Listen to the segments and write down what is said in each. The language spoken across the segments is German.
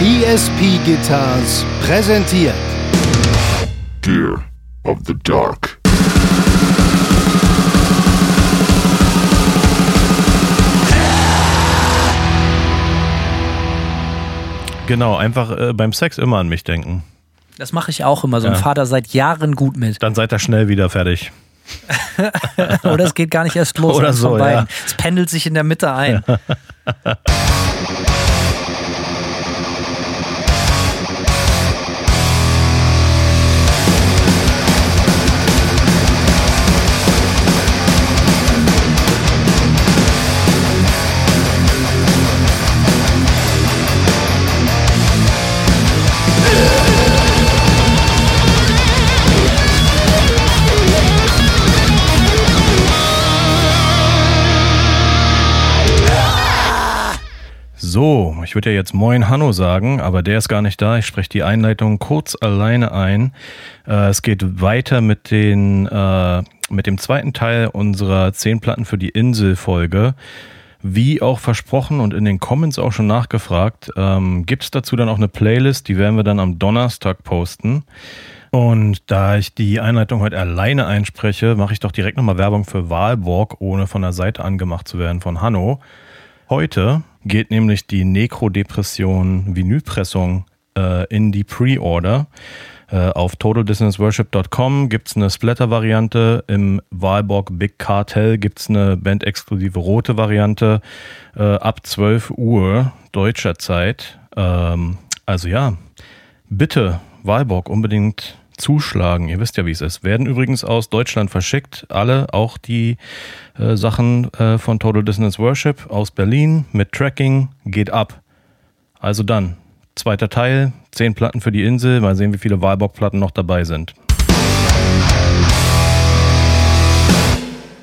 ESP Guitars präsentiert Gear of the Dark. Genau, einfach äh, beim Sex immer an mich denken. Das mache ich auch immer. So ein Ja. Vater seit Jahren gut mit. Dann seid ihr schnell wieder fertig. Oder es geht gar nicht erst los. Oder so, ja. Es pendelt sich in der Mitte ein. So, ich würde ja jetzt Moin Hanno sagen, aber der ist gar nicht da. Ich spreche die Einleitung kurz alleine ein. Äh, es geht weiter mit, den, äh, mit dem zweiten Teil unserer 10 Platten für die Insel-Folge. Wie auch versprochen und in den Comments auch schon nachgefragt, ähm, gibt es dazu dann auch eine Playlist, die werden wir dann am Donnerstag posten. Und da ich die Einleitung heute alleine einspreche, mache ich doch direkt nochmal Werbung für Wahlborg, ohne von der Seite angemacht zu werden von Hanno. Heute geht nämlich die Necrodepression Vinylpressung äh, in die Pre-Order. Äh, auf totaldissonanceworship.com gibt es eine Splatter-Variante. Im Wahlborg Big Cartel gibt es eine bandexklusive rote Variante äh, ab 12 Uhr deutscher Zeit. Ähm, also ja, bitte Wahlborg unbedingt zuschlagen. Ihr wisst ja, wie es ist. Werden übrigens aus Deutschland verschickt. Alle, auch die äh, Sachen äh, von Total Dissonance Worship aus Berlin mit Tracking geht ab. Also dann, zweiter Teil, zehn Platten für die Insel. Mal sehen, wie viele Wahlborg-Platten noch dabei sind.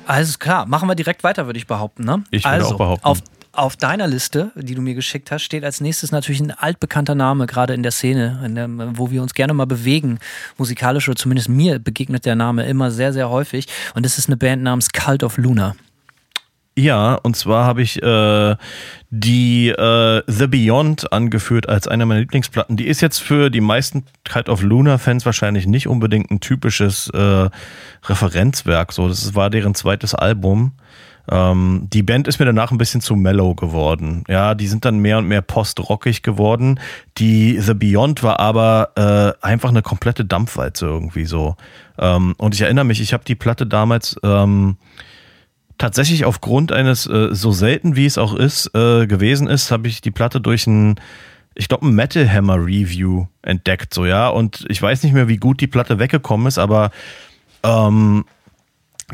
Alles klar, machen wir direkt weiter, würde ich behaupten. Ne? Ich würde also, auch behaupten. Auf, auf deiner Liste, die du mir geschickt hast, steht als nächstes natürlich ein altbekannter Name, gerade in der Szene, in der, wo wir uns gerne mal bewegen, musikalisch oder zumindest mir begegnet der Name immer sehr, sehr häufig. Und das ist eine Band namens Cult of Luna. Ja, und zwar habe ich äh, die äh, The Beyond angeführt als eine meiner Lieblingsplatten. Die ist jetzt für die meisten Cult of Luna-Fans wahrscheinlich nicht unbedingt ein typisches äh, Referenzwerk. So, das war deren zweites Album. Ähm, die Band ist mir danach ein bisschen zu mellow geworden. Ja, die sind dann mehr und mehr postrockig geworden. Die The Beyond war aber äh, einfach eine komplette Dampfwalze irgendwie so. Ähm, und ich erinnere mich, ich habe die Platte damals ähm, tatsächlich aufgrund eines, äh, so selten wie es auch ist, äh, gewesen ist, habe ich die Platte durch ein, ich glaube, ein Metal Hammer Review entdeckt, so ja. Und ich weiß nicht mehr, wie gut die Platte weggekommen ist, aber ähm,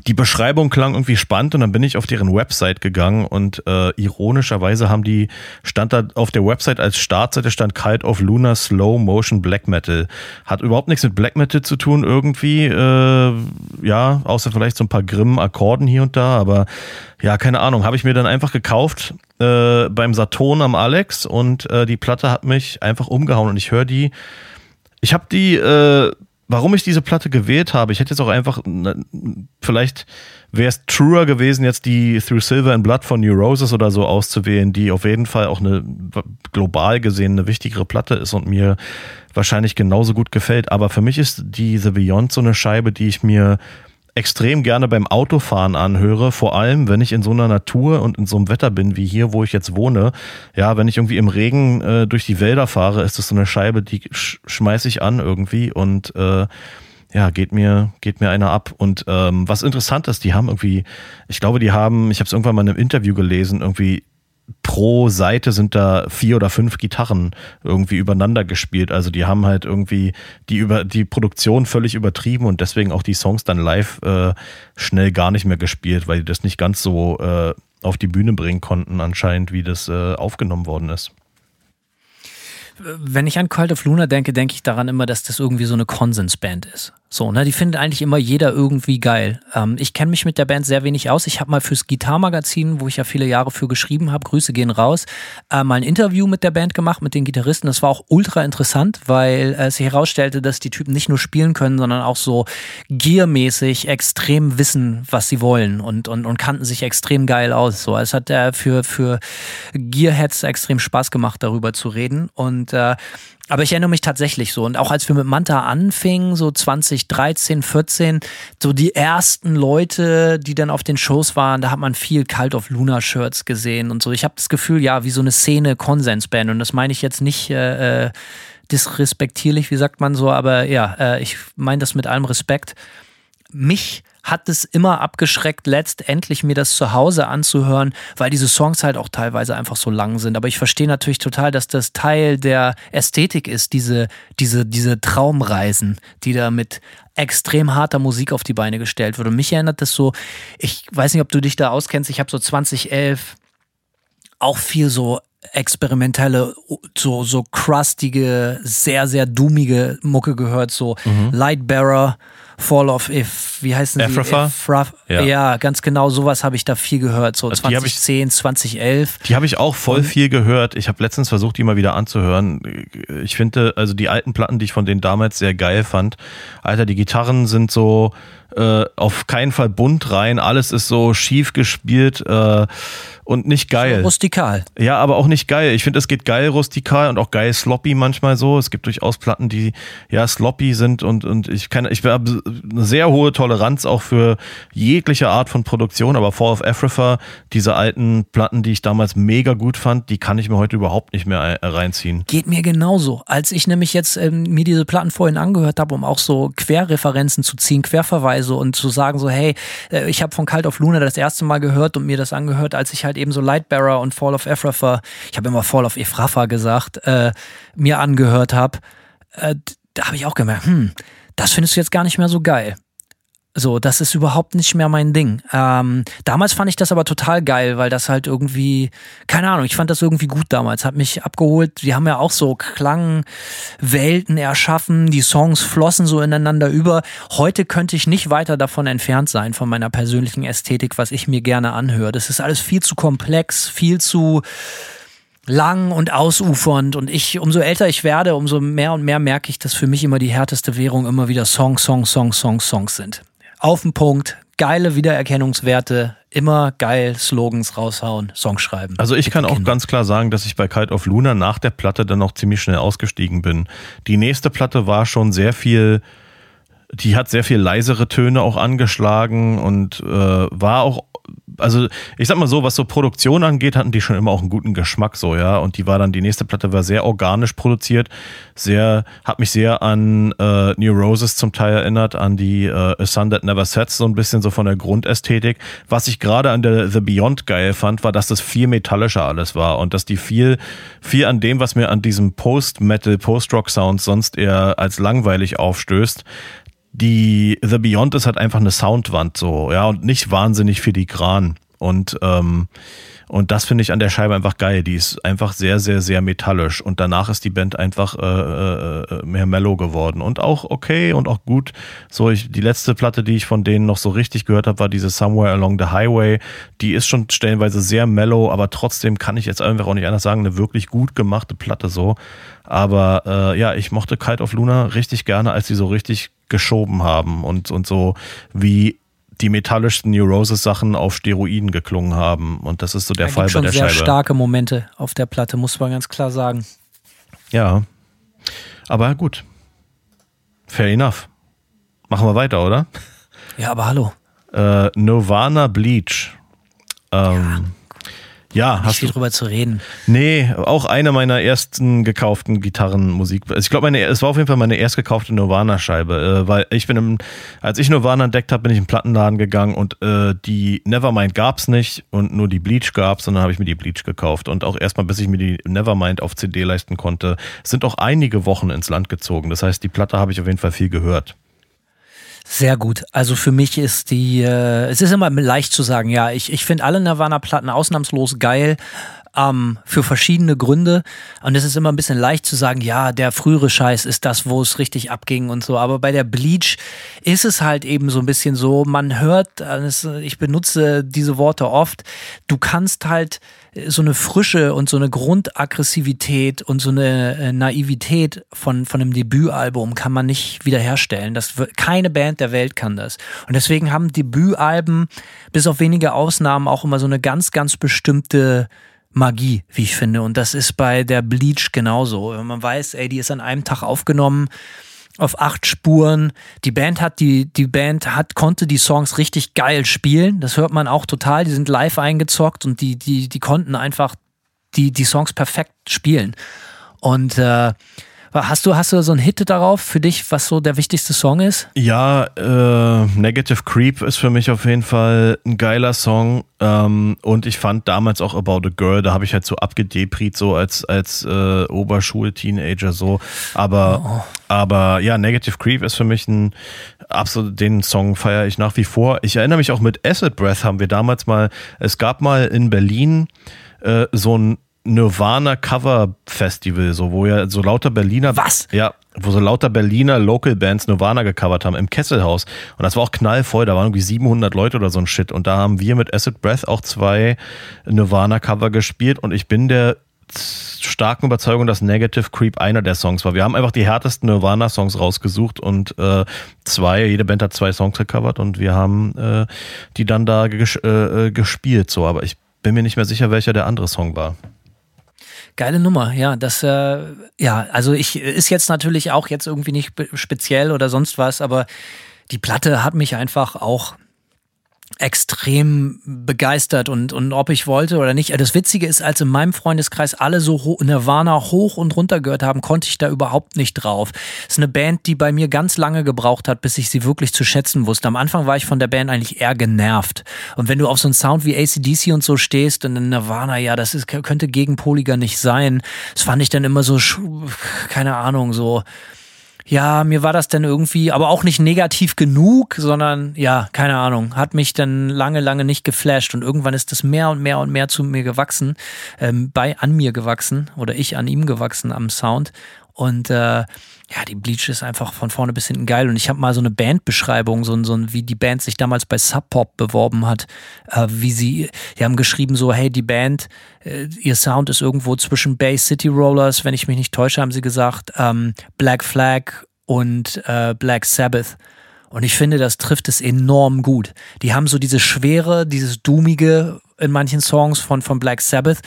die Beschreibung klang irgendwie spannend und dann bin ich auf deren Website gegangen und äh, ironischerweise haben die, stand da auf der Website als Startseite stand Kite of Luna Slow Motion Black Metal. Hat überhaupt nichts mit Black Metal zu tun irgendwie, äh, ja, außer vielleicht so ein paar grimmen Akkorden hier und da, aber ja, keine Ahnung, habe ich mir dann einfach gekauft äh, beim Saturn am Alex und äh, die Platte hat mich einfach umgehauen und ich höre die, ich habe die, äh, warum ich diese Platte gewählt habe, ich hätte jetzt auch einfach, vielleicht wäre es truer gewesen, jetzt die Through Silver and Blood von New Roses oder so auszuwählen, die auf jeden Fall auch eine global gesehen eine wichtigere Platte ist und mir wahrscheinlich genauso gut gefällt. Aber für mich ist die The Beyond so eine Scheibe, die ich mir extrem gerne beim Autofahren anhöre, vor allem wenn ich in so einer Natur und in so einem Wetter bin wie hier, wo ich jetzt wohne. Ja, wenn ich irgendwie im Regen äh, durch die Wälder fahre, ist das so eine Scheibe, die sch schmeiß ich an irgendwie und äh, ja, geht mir, geht mir einer ab. Und ähm, was interessant ist, die haben irgendwie, ich glaube, die haben, ich habe es irgendwann mal in einem Interview gelesen, irgendwie pro Seite sind da vier oder fünf Gitarren irgendwie übereinander gespielt. Also die haben halt irgendwie die über die Produktion völlig übertrieben und deswegen auch die Songs dann live äh, schnell gar nicht mehr gespielt, weil die das nicht ganz so äh, auf die Bühne bringen konnten anscheinend, wie das äh, aufgenommen worden ist. Wenn ich an Cult of Luna denke, denke ich daran immer, dass das irgendwie so eine Konsensband ist. So, ne, die findet eigentlich immer jeder irgendwie geil. Ähm, ich kenne mich mit der Band sehr wenig aus. Ich habe mal fürs Gitarmagazin, wo ich ja viele Jahre für geschrieben habe, Grüße gehen raus, äh, mal ein Interview mit der Band gemacht, mit den Gitarristen. Das war auch ultra interessant, weil äh, sich herausstellte, dass die Typen nicht nur spielen können, sondern auch so gearmäßig extrem wissen, was sie wollen und, und, und kannten sich extrem geil aus. So, es hat äh, für, für Gearheads extrem Spaß gemacht, darüber zu reden. Und äh, aber ich erinnere mich tatsächlich so. Und auch als wir mit Manta anfingen, so 2013, 14, so die ersten Leute, die dann auf den Shows waren, da hat man viel Cult of Luna Shirts gesehen und so. Ich habe das Gefühl, ja, wie so eine Szene Konsensband. Und das meine ich jetzt nicht äh, äh, disrespektierlich, wie sagt man so, aber ja, äh, ich meine das mit allem Respekt. Mich hat es immer abgeschreckt, letztendlich mir das zu Hause anzuhören, weil diese Songs halt auch teilweise einfach so lang sind. Aber ich verstehe natürlich total, dass das Teil der Ästhetik ist, diese, diese, diese Traumreisen, die da mit extrem harter Musik auf die Beine gestellt wird. Und mich erinnert das so, ich weiß nicht, ob du dich da auskennst, ich habe so 2011 auch viel so experimentelle, so, so crustige, sehr, sehr doomige Mucke gehört, so mhm. Lightbearer, Fall of If, wie heißen sie? Ephrafa? ja. ja. ganz genau, sowas habe ich da viel gehört, so also 2010, ich, 2011. Die habe ich auch voll Und, viel gehört. Ich habe letztens versucht, die mal wieder anzuhören. Ich finde, also die alten Platten, die ich von denen damals sehr geil fand, Alter, die Gitarren sind so äh, auf keinen Fall bunt rein, alles ist so schief gespielt. Äh, und nicht geil. Rustikal. Ja, aber auch nicht geil. Ich finde, es geht geil rustikal und auch geil sloppy manchmal so. Es gibt durchaus Platten, die ja sloppy sind und, und ich kann, ich habe eine sehr hohe Toleranz auch für jegliche Art von Produktion, aber Fall of Africa, diese alten Platten, die ich damals mega gut fand, die kann ich mir heute überhaupt nicht mehr reinziehen. Geht mir genauso. Als ich nämlich jetzt ähm, mir diese Platten vorhin angehört habe, um auch so Querreferenzen zu ziehen, Querverweise und zu sagen so, hey, äh, ich habe von Cult of Luna das erste Mal gehört und mir das angehört, als ich halt halt eben so Lightbearer und Fall of Ephrafa, ich habe immer Fall of Ephrafa gesagt, äh, mir angehört habe, äh, da habe ich auch gemerkt, hm, das findest du jetzt gar nicht mehr so geil. So, das ist überhaupt nicht mehr mein Ding. Ähm, damals fand ich das aber total geil, weil das halt irgendwie, keine Ahnung, ich fand das irgendwie gut damals, hat mich abgeholt. Die haben ja auch so Klangwelten erschaffen, die Songs flossen so ineinander über. Heute könnte ich nicht weiter davon entfernt sein, von meiner persönlichen Ästhetik, was ich mir gerne anhöre. Das ist alles viel zu komplex, viel zu lang und ausufernd und ich, umso älter ich werde, umso mehr und mehr merke ich, dass für mich immer die härteste Währung immer wieder Song, Song, Song, Song, Songs sind auf den Punkt, geile Wiedererkennungswerte, immer geil Slogans raushauen, Songs schreiben. Also ich kann auch Kinder. ganz klar sagen, dass ich bei Kite of Luna nach der Platte dann noch ziemlich schnell ausgestiegen bin. Die nächste Platte war schon sehr viel, die hat sehr viel leisere Töne auch angeschlagen und äh, war auch also ich sag mal so, was so Produktion angeht, hatten die schon immer auch einen guten Geschmack so, ja. Und die war dann, die nächste Platte war sehr organisch produziert, sehr, hat mich sehr an äh, New Roses zum Teil erinnert, an die äh, A Sun That Never Sets, so ein bisschen so von der Grundästhetik. Was ich gerade an der The Beyond geil fand, war, dass das viel metallischer alles war und dass die viel, viel an dem, was mir an diesem Post-Metal, Post-Rock-Sound sonst eher als langweilig aufstößt, die The Beyond ist halt einfach eine Soundwand so, ja, und nicht wahnsinnig filigran. Und, ähm, und das finde ich an der Scheibe einfach geil. Die ist einfach sehr, sehr, sehr metallisch. Und danach ist die Band einfach äh, äh, mehr mellow geworden. Und auch okay und auch gut. So, ich, die letzte Platte, die ich von denen noch so richtig gehört habe, war diese Somewhere Along the Highway. Die ist schon stellenweise sehr mellow, aber trotzdem kann ich jetzt einfach auch nicht anders sagen, eine wirklich gut gemachte Platte so. Aber äh, ja, ich mochte Kite of Luna richtig gerne, als sie so richtig geschoben haben und, und so wie die metallischsten New Roses Sachen auf Steroiden geklungen haben. Und das ist so der da Fall bei der Scheibe. sehr starke Momente auf der Platte, muss man ganz klar sagen. Ja. Aber gut. Fair enough. Machen wir weiter, oder? Ja, aber hallo. Äh, Nirvana Bleach. Ähm, ja, hast viel du drüber zu reden. Nee, auch eine meiner ersten gekauften Gitarrenmusik. Also ich glaube, es war auf jeden Fall meine erst gekaufte Nirvana-Scheibe, äh, weil ich bin im, als ich Nirvana entdeckt habe, bin ich in den Plattenladen gegangen und äh, die Nevermind gab's nicht und nur die Bleach gab's und dann habe ich mir die Bleach gekauft und auch erstmal, bis ich mir die Nevermind auf CD leisten konnte, sind auch einige Wochen ins Land gezogen. Das heißt, die Platte habe ich auf jeden Fall viel gehört. Sehr gut. Also für mich ist die, äh, es ist immer leicht zu sagen, ja, ich, ich finde alle Nirvana-Platten ausnahmslos geil. ähm, für verschiedene Gründe. Und es ist immer ein bisschen leicht zu sagen, ja, der frühere Scheiß ist das, wo es richtig abging und so. Aber bei der Bleach ist es halt eben so ein bisschen so, man hört, ich benutze diese Worte oft, du kannst halt so eine Frische und so eine Grundaggressivität und so eine äh, Naivität von, von einem Debütalbum kann man nicht wiederherstellen. Das, keine Band der Welt kann das. Und deswegen haben Debütalben bis auf wenige Ausnahmen auch immer so eine ganz, ganz bestimmte Magie, wie ich finde. Und das ist bei der Bleach genauso. Wenn man weiß, ey, die ist an einem Tag aufgenommen auf acht Spuren. Die Band hat die, die Band hat, konnte die Songs richtig geil spielen. Das hört man auch total. Die sind live eingezockt und die, die, die konnten einfach die, die Songs perfekt spielen. Und äh, Hast du, hast du so einen Hit darauf für dich, was so der wichtigste Song ist? Ja, äh, Negative Creep ist für mich auf jeden Fall ein geiler Song. Ähm, und ich fand damals auch About a Girl, da habe ich halt so abgedepriet, so als, als äh, Oberschul-Teenager so. Aber, oh. aber ja, Negative Creep ist für mich ein absolut, den Song feiere ich nach wie vor. Ich erinnere mich auch mit Acid Breath haben wir damals mal, es gab mal in Berlin äh, so ein Nirvana Cover Festival, so wo ja so lauter Berliner Was? Ja, wo so lauter Berliner Local Bands Nirvana gecovert haben im Kesselhaus und das war auch knallvoll, da waren irgendwie 700 Leute oder so ein Shit und da haben wir mit Acid Breath auch zwei Nirvana Cover gespielt und ich bin der starken Überzeugung, dass Negative Creep einer der Songs war. Wir haben einfach die härtesten Nirvana-Songs rausgesucht und äh, zwei, jede Band hat zwei Songs gecovert und wir haben äh, die dann da ges äh, äh gespielt. So, aber ich bin mir nicht mehr sicher, welcher der andere Song war. Geile Nummer, ja. Das, äh, ja, also ich ist jetzt natürlich auch jetzt irgendwie nicht speziell oder sonst was, aber die Platte hat mich einfach auch extrem begeistert und, und ob ich wollte oder nicht. Das Witzige ist, als in meinem Freundeskreis alle so ho Nirvana hoch und runter gehört haben, konnte ich da überhaupt nicht drauf. Es ist eine Band, die bei mir ganz lange gebraucht hat, bis ich sie wirklich zu schätzen wusste. Am Anfang war ich von der Band eigentlich eher genervt. Und wenn du auf so einen Sound wie ACDC und so stehst und in Nirvana, ja, das ist, könnte gegen Polygon nicht sein. Das fand ich dann immer so, keine Ahnung, so ja, mir war das dann irgendwie, aber auch nicht negativ genug, sondern ja, keine Ahnung, hat mich dann lange, lange nicht geflasht und irgendwann ist das mehr und mehr und mehr zu mir gewachsen, ähm, bei an mir gewachsen oder ich an ihm gewachsen am Sound und äh, ja, die Bleach ist einfach von vorne bis hinten geil. Und ich habe mal so eine Bandbeschreibung, so, so wie die Band sich damals bei Sub Pop beworben hat, äh, wie sie, die haben geschrieben so, hey, die Band, äh, ihr Sound ist irgendwo zwischen Bay City Rollers, wenn ich mich nicht täusche, haben sie gesagt, ähm, Black Flag und äh, Black Sabbath. Und ich finde, das trifft es enorm gut. Die haben so diese Schwere, dieses Doomige in manchen Songs von, von Black Sabbath.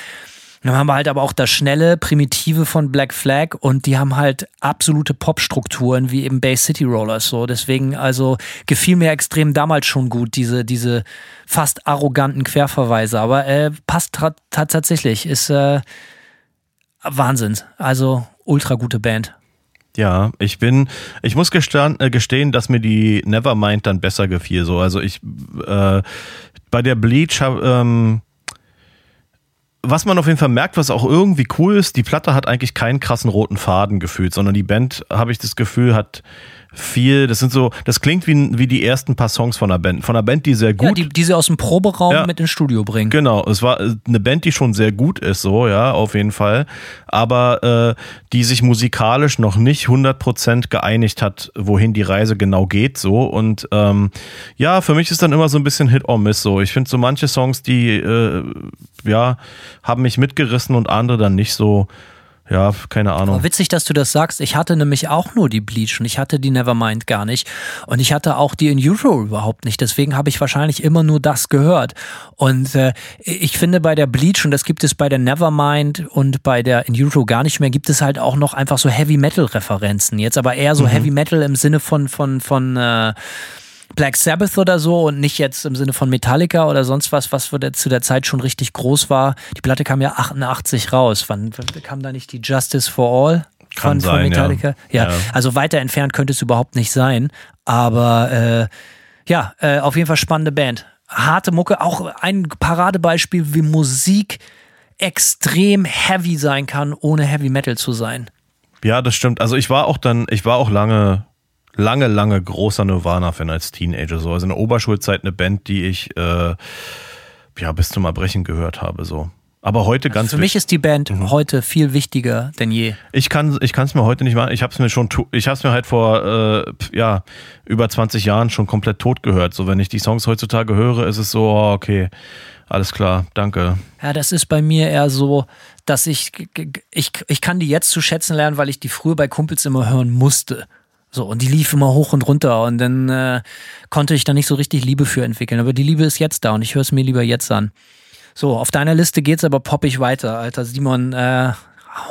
Dann haben wir halt aber auch das schnelle, primitive von Black Flag und die haben halt absolute Popstrukturen wie eben Bay City Rollers so. Deswegen also gefiel mir extrem damals schon gut diese diese fast arroganten Querverweise, aber äh, passt tatsächlich ist äh, Wahnsinn. Also ultra gute Band. Ja, ich bin, ich muss gestehen, äh, gestehen, dass mir die Nevermind dann besser gefiel. So, also ich äh, bei der Bleach habe ähm, was man auf jeden Fall merkt, was auch irgendwie cool ist, die Platte hat eigentlich keinen krassen roten Faden gefühlt, sondern die Band, habe ich das Gefühl, hat viel, das sind so, das klingt wie, wie die ersten paar Songs von der Band. Von einer Band, die sehr gut. Ja, die, die sie aus dem Proberaum ja, mit ins Studio bringen. Genau, es war eine Band, die schon sehr gut ist, so, ja, auf jeden Fall. Aber äh, die sich musikalisch noch nicht 100% geeinigt hat, wohin die Reise genau geht, so. Und ähm, ja, für mich ist dann immer so ein bisschen Hit or Miss, so. Ich finde so manche Songs, die, äh, ja, haben mich mitgerissen und andere dann nicht so ja, keine Ahnung. Aber witzig, dass du das sagst. Ich hatte nämlich auch nur die Bleach und ich hatte die Nevermind gar nicht. Und ich hatte auch die in Euro überhaupt nicht. Deswegen habe ich wahrscheinlich immer nur das gehört. Und äh, ich finde bei der Bleach, und das gibt es bei der Nevermind und bei der in Euro gar nicht mehr, gibt es halt auch noch einfach so Heavy Metal Referenzen. Jetzt aber eher so mhm. Heavy Metal im Sinne von, von, von, äh, Black Sabbath oder so und nicht jetzt im Sinne von Metallica oder sonst was, was zu der Zeit schon richtig groß war. Die Platte kam ja 88 raus. Wann, wann kam da nicht die Justice for All? Kann von, sein, von Metallica. Ja. Ja. ja. also weiter entfernt könnte es überhaupt nicht sein. Aber äh, ja, äh, auf jeden Fall spannende Band. Harte Mucke, auch ein Paradebeispiel, wie Musik extrem heavy sein kann, ohne Heavy Metal zu sein. Ja, das stimmt. Also ich war auch dann, ich war auch lange lange, lange großer Nirvana-Fan als Teenager. So. Also in der Oberschulzeit eine Band, die ich äh, ja bis zum Erbrechen gehört habe. So. Aber heute Also ganz für mich ist die Band Mhm. heute viel wichtiger denn je. Ich kann ich es mir heute nicht machen. Ich habe es mir schon ich habe es mir halt vor äh, ja über 20 Jahren schon komplett tot gehört. So wenn ich die Songs heutzutage höre, ist es so oh, okay, alles klar, danke. Ja, das ist bei mir eher so, dass ich, ich, ich kann die jetzt zu schätzen lernen, weil ich die früher bei Kumpels immer hören musste. So, und die lief immer hoch und runter und dann äh, konnte ich da nicht so richtig Liebe für entwickeln. Aber die Liebe ist jetzt da und ich höre es mir lieber jetzt an. So, auf deiner Liste geht's aber poppig weiter, Alter. Simon, äh,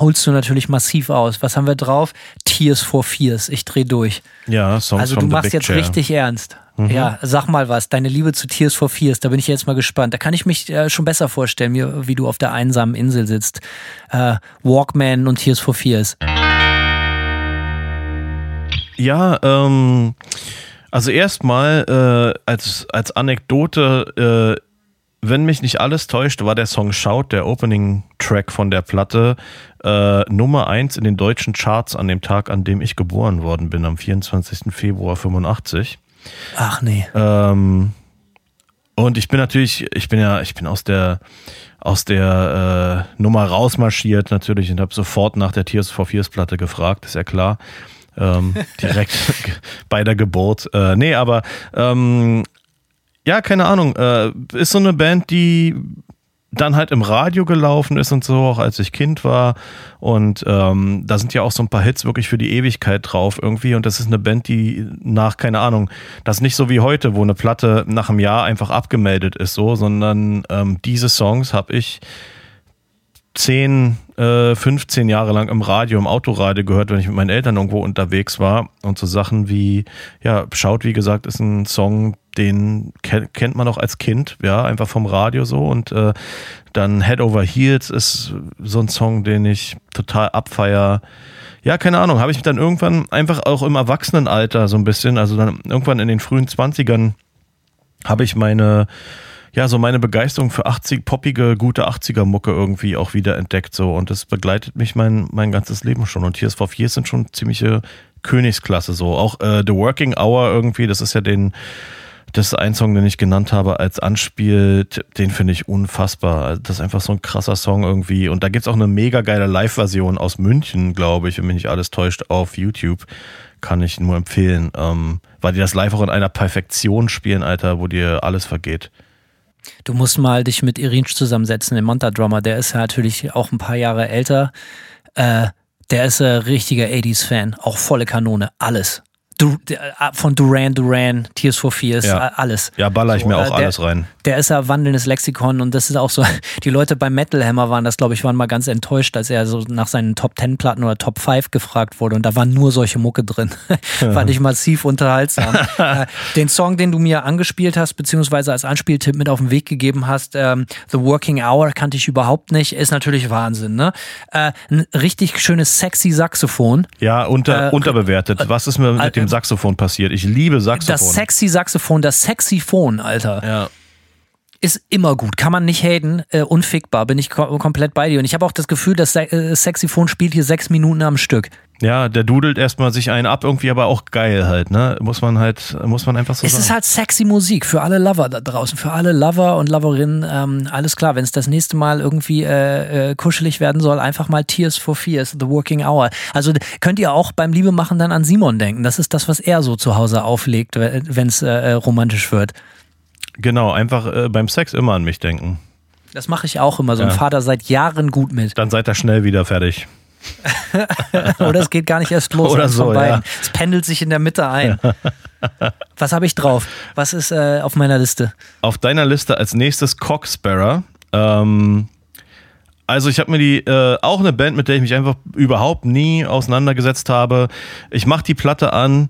holst du natürlich massiv aus. Was haben wir drauf? Tears for Fears. Ich dreh durch. Ja, Songs Also du machst jetzt Chair. richtig ernst. Ja, sag mal was. Deine Liebe zu Tears for Fears, da bin ich jetzt mal gespannt. Da kann ich mich äh, schon besser vorstellen, mir, wie du auf der einsamen Insel sitzt. Äh, Walkman und Tears for Fears. Ja, ähm, also erstmal äh, als, als Anekdote, äh, wenn mich nicht alles täuscht, war der Song Shout, der Opening-Track von der Platte, äh, Nummer 1 in den deutschen Charts an dem Tag, an dem ich geboren worden bin, am 24. Februar 85. Ach nee. Ähm, und ich bin natürlich, ich bin ja, ich bin aus der aus der äh, Nummer rausmarschiert natürlich und habe sofort nach der Tears for Fears Platte gefragt, ist ja klar. Ähm, direkt bei der Geburt. Äh, nee, aber ähm, ja, keine Ahnung. Äh, ist so eine Band, die dann halt im Radio gelaufen ist und so, auch als ich Kind war. Und ähm, da sind ja auch so ein paar Hits wirklich für die Ewigkeit drauf irgendwie. Und das ist eine Band, die nach, keine Ahnung, das ist nicht so wie heute, wo eine Platte nach einem Jahr einfach abgemeldet ist, so, sondern ähm, diese Songs habe ich 10, äh, 15 Jahre lang im Radio, im Autoradio gehört, wenn ich mit meinen Eltern irgendwo unterwegs war. Und so Sachen wie, ja, Schaut, wie gesagt, ist ein Song, den ke kennt man auch als Kind, ja, einfach vom Radio so. Und äh, dann Head Over Heels ist so ein Song, den ich total abfeier. Ja, keine Ahnung, habe ich dann irgendwann einfach auch im Erwachsenenalter so ein bisschen, also dann irgendwann in den frühen 20ern, habe ich meine ja, so meine Begeisterung für 80, poppige, gute 80er-Mucke irgendwie auch wieder entdeckt so und das begleitet mich mein, mein ganzes Leben schon und Tears for Fears sind schon ziemliche Königsklasse so. Auch äh, The Working Hour irgendwie, das ist ja den, das ist ein Song, den ich genannt habe als Anspiel, den finde ich unfassbar. Das ist einfach so ein krasser Song irgendwie und da gibt's auch eine mega geile Live-Version aus München, glaube ich, wenn mich nicht alles täuscht, auf YouTube. Kann ich nur empfehlen, ähm, weil die das live auch in einer Perfektion spielen, Alter, wo dir alles vergeht. Du musst mal dich mit Irinsch zusammensetzen, dem Monta-Drummer. Der ist ja natürlich auch ein paar Jahre älter. Äh, der ist ein richtiger 80s-Fan. Auch volle Kanone. Alles. Du, äh, von Duran Duran, Tears for Fears, Ja. alles. Ja, baller ich So, mir äh, auch der- alles rein. Der ist ja wandelndes Lexikon und das ist auch so, die Leute beim Metal Hammer waren das, glaube ich, waren mal ganz enttäuscht, als er so nach seinen Top 10 Platten oder Top 5 gefragt wurde und da waren nur solche Mucke drin. Fand ich massiv unterhaltsam. äh, den Song, den du mir angespielt hast, beziehungsweise als Anspieltipp mit auf den Weg gegeben hast, ähm, The Working Hour kannte ich überhaupt nicht, ist natürlich Wahnsinn, ne? Äh, ein richtig schönes sexy Saxophon. Ja, unter, Äh, unterbewertet. Was ist mir mit dem Saxophon passiert? Ich liebe Saxophon. Das sexy Saxophon, das sexy Phone, Alter. ja. ist immer gut, kann man nicht haten, äh, unfickbar, bin ich ko komplett bei dir. Und ich habe auch das Gefühl, das Se äh, Saxophon spielt hier sechs Minuten am Stück. Ja, der dudelt erstmal sich einen ab, irgendwie aber auch geil halt, ne? Muss man halt, muss man einfach so es sagen. ist halt sexy Musik für alle Lover da draußen, für alle Lover und Loverinnen. Ähm, alles klar, wenn es das nächste Mal irgendwie äh, äh, kuschelig werden soll, einfach mal Tears for Fears, The Working Hour. Also könnt ihr auch beim Liebe machen dann an Simon denken. Das ist das, was er so zu Hause auflegt, wenn es äh, äh, romantisch wird. genau, einfach äh, beim Sex immer an mich denken. Das mache ich auch immer. So ein Ja. Vater seit Jahren gut mit. Dann seid ihr schnell wieder fertig. Oder es geht gar nicht erst los. Oder so, ja. Es pendelt sich in der Mitte ein. Was habe ich drauf? Was ist äh, auf meiner Liste? Auf deiner Liste als nächstes Cocksparrow. Ähm, also ich habe mir die, äh, auch eine Band, mit der ich mich einfach überhaupt nie auseinandergesetzt habe. Ich mache die Platte an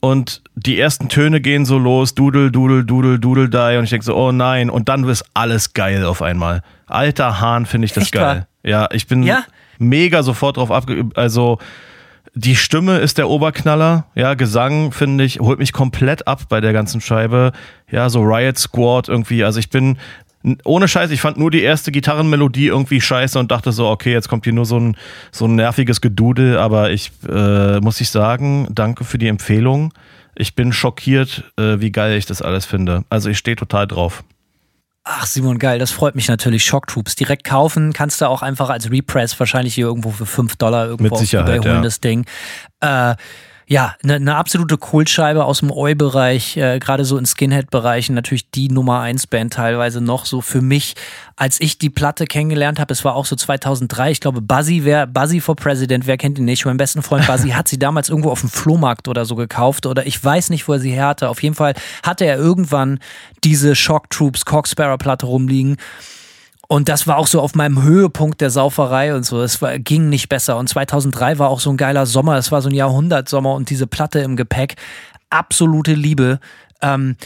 und die ersten Töne gehen so los, dudel, dudel, dudel, dudel, die und ich denke so, oh nein, und dann ist alles geil auf einmal. Alter Hahn finde ich das Echt geil. wahr? Ja, ich bin Ja? Mega sofort drauf abgeübt, also die Stimme ist der Oberknaller. Ja, Gesang, finde ich, holt mich komplett ab bei der ganzen Scheibe. Ja, so Riot Squad irgendwie. Also ich bin, ohne Scheiß, ich fand nur die erste Gitarrenmelodie irgendwie scheiße und dachte so, okay, jetzt kommt hier nur so ein, so ein nerviges Gedudel. Aber ich, äh, muss ich sagen, danke für die Empfehlung. Ich bin schockiert, äh, wie geil ich das alles finde. Also ich stehe total drauf. Ach, Simon, geil, das freut mich natürlich. Shock Troops. Direkt kaufen kannst du auch einfach als Repress wahrscheinlich hier irgendwo für 5 Dollar irgendwo Mit Sicherheit, auf eBay holen, ja. das Ding. Äh, ja, eine ne absolute Kultscheibe aus dem Oi-Bereich, äh, gerade so in Skinhead-Bereichen, natürlich die Nummer 1 Band teilweise noch so für mich, als ich die Platte kennengelernt habe, es war auch so 2003, ich glaube Buzzy, wer Buzzy for President, wer kennt ihn nicht, mein besten Freund Buzzy hat sie damals irgendwo auf dem Flohmarkt oder so gekauft oder ich weiß nicht, wo er sie her hatte, auf jeden Fall hatte er irgendwann diese Shock Troops Cocksparrow Platte rumliegen und das war auch so auf meinem Höhepunkt der Sauferei und so. Es ging nicht besser. Und 2003 war auch so ein geiler Sommer. Es war so ein Jahrhundertsommer und diese Platte im Gepäck. Absolute Liebe. Ähm,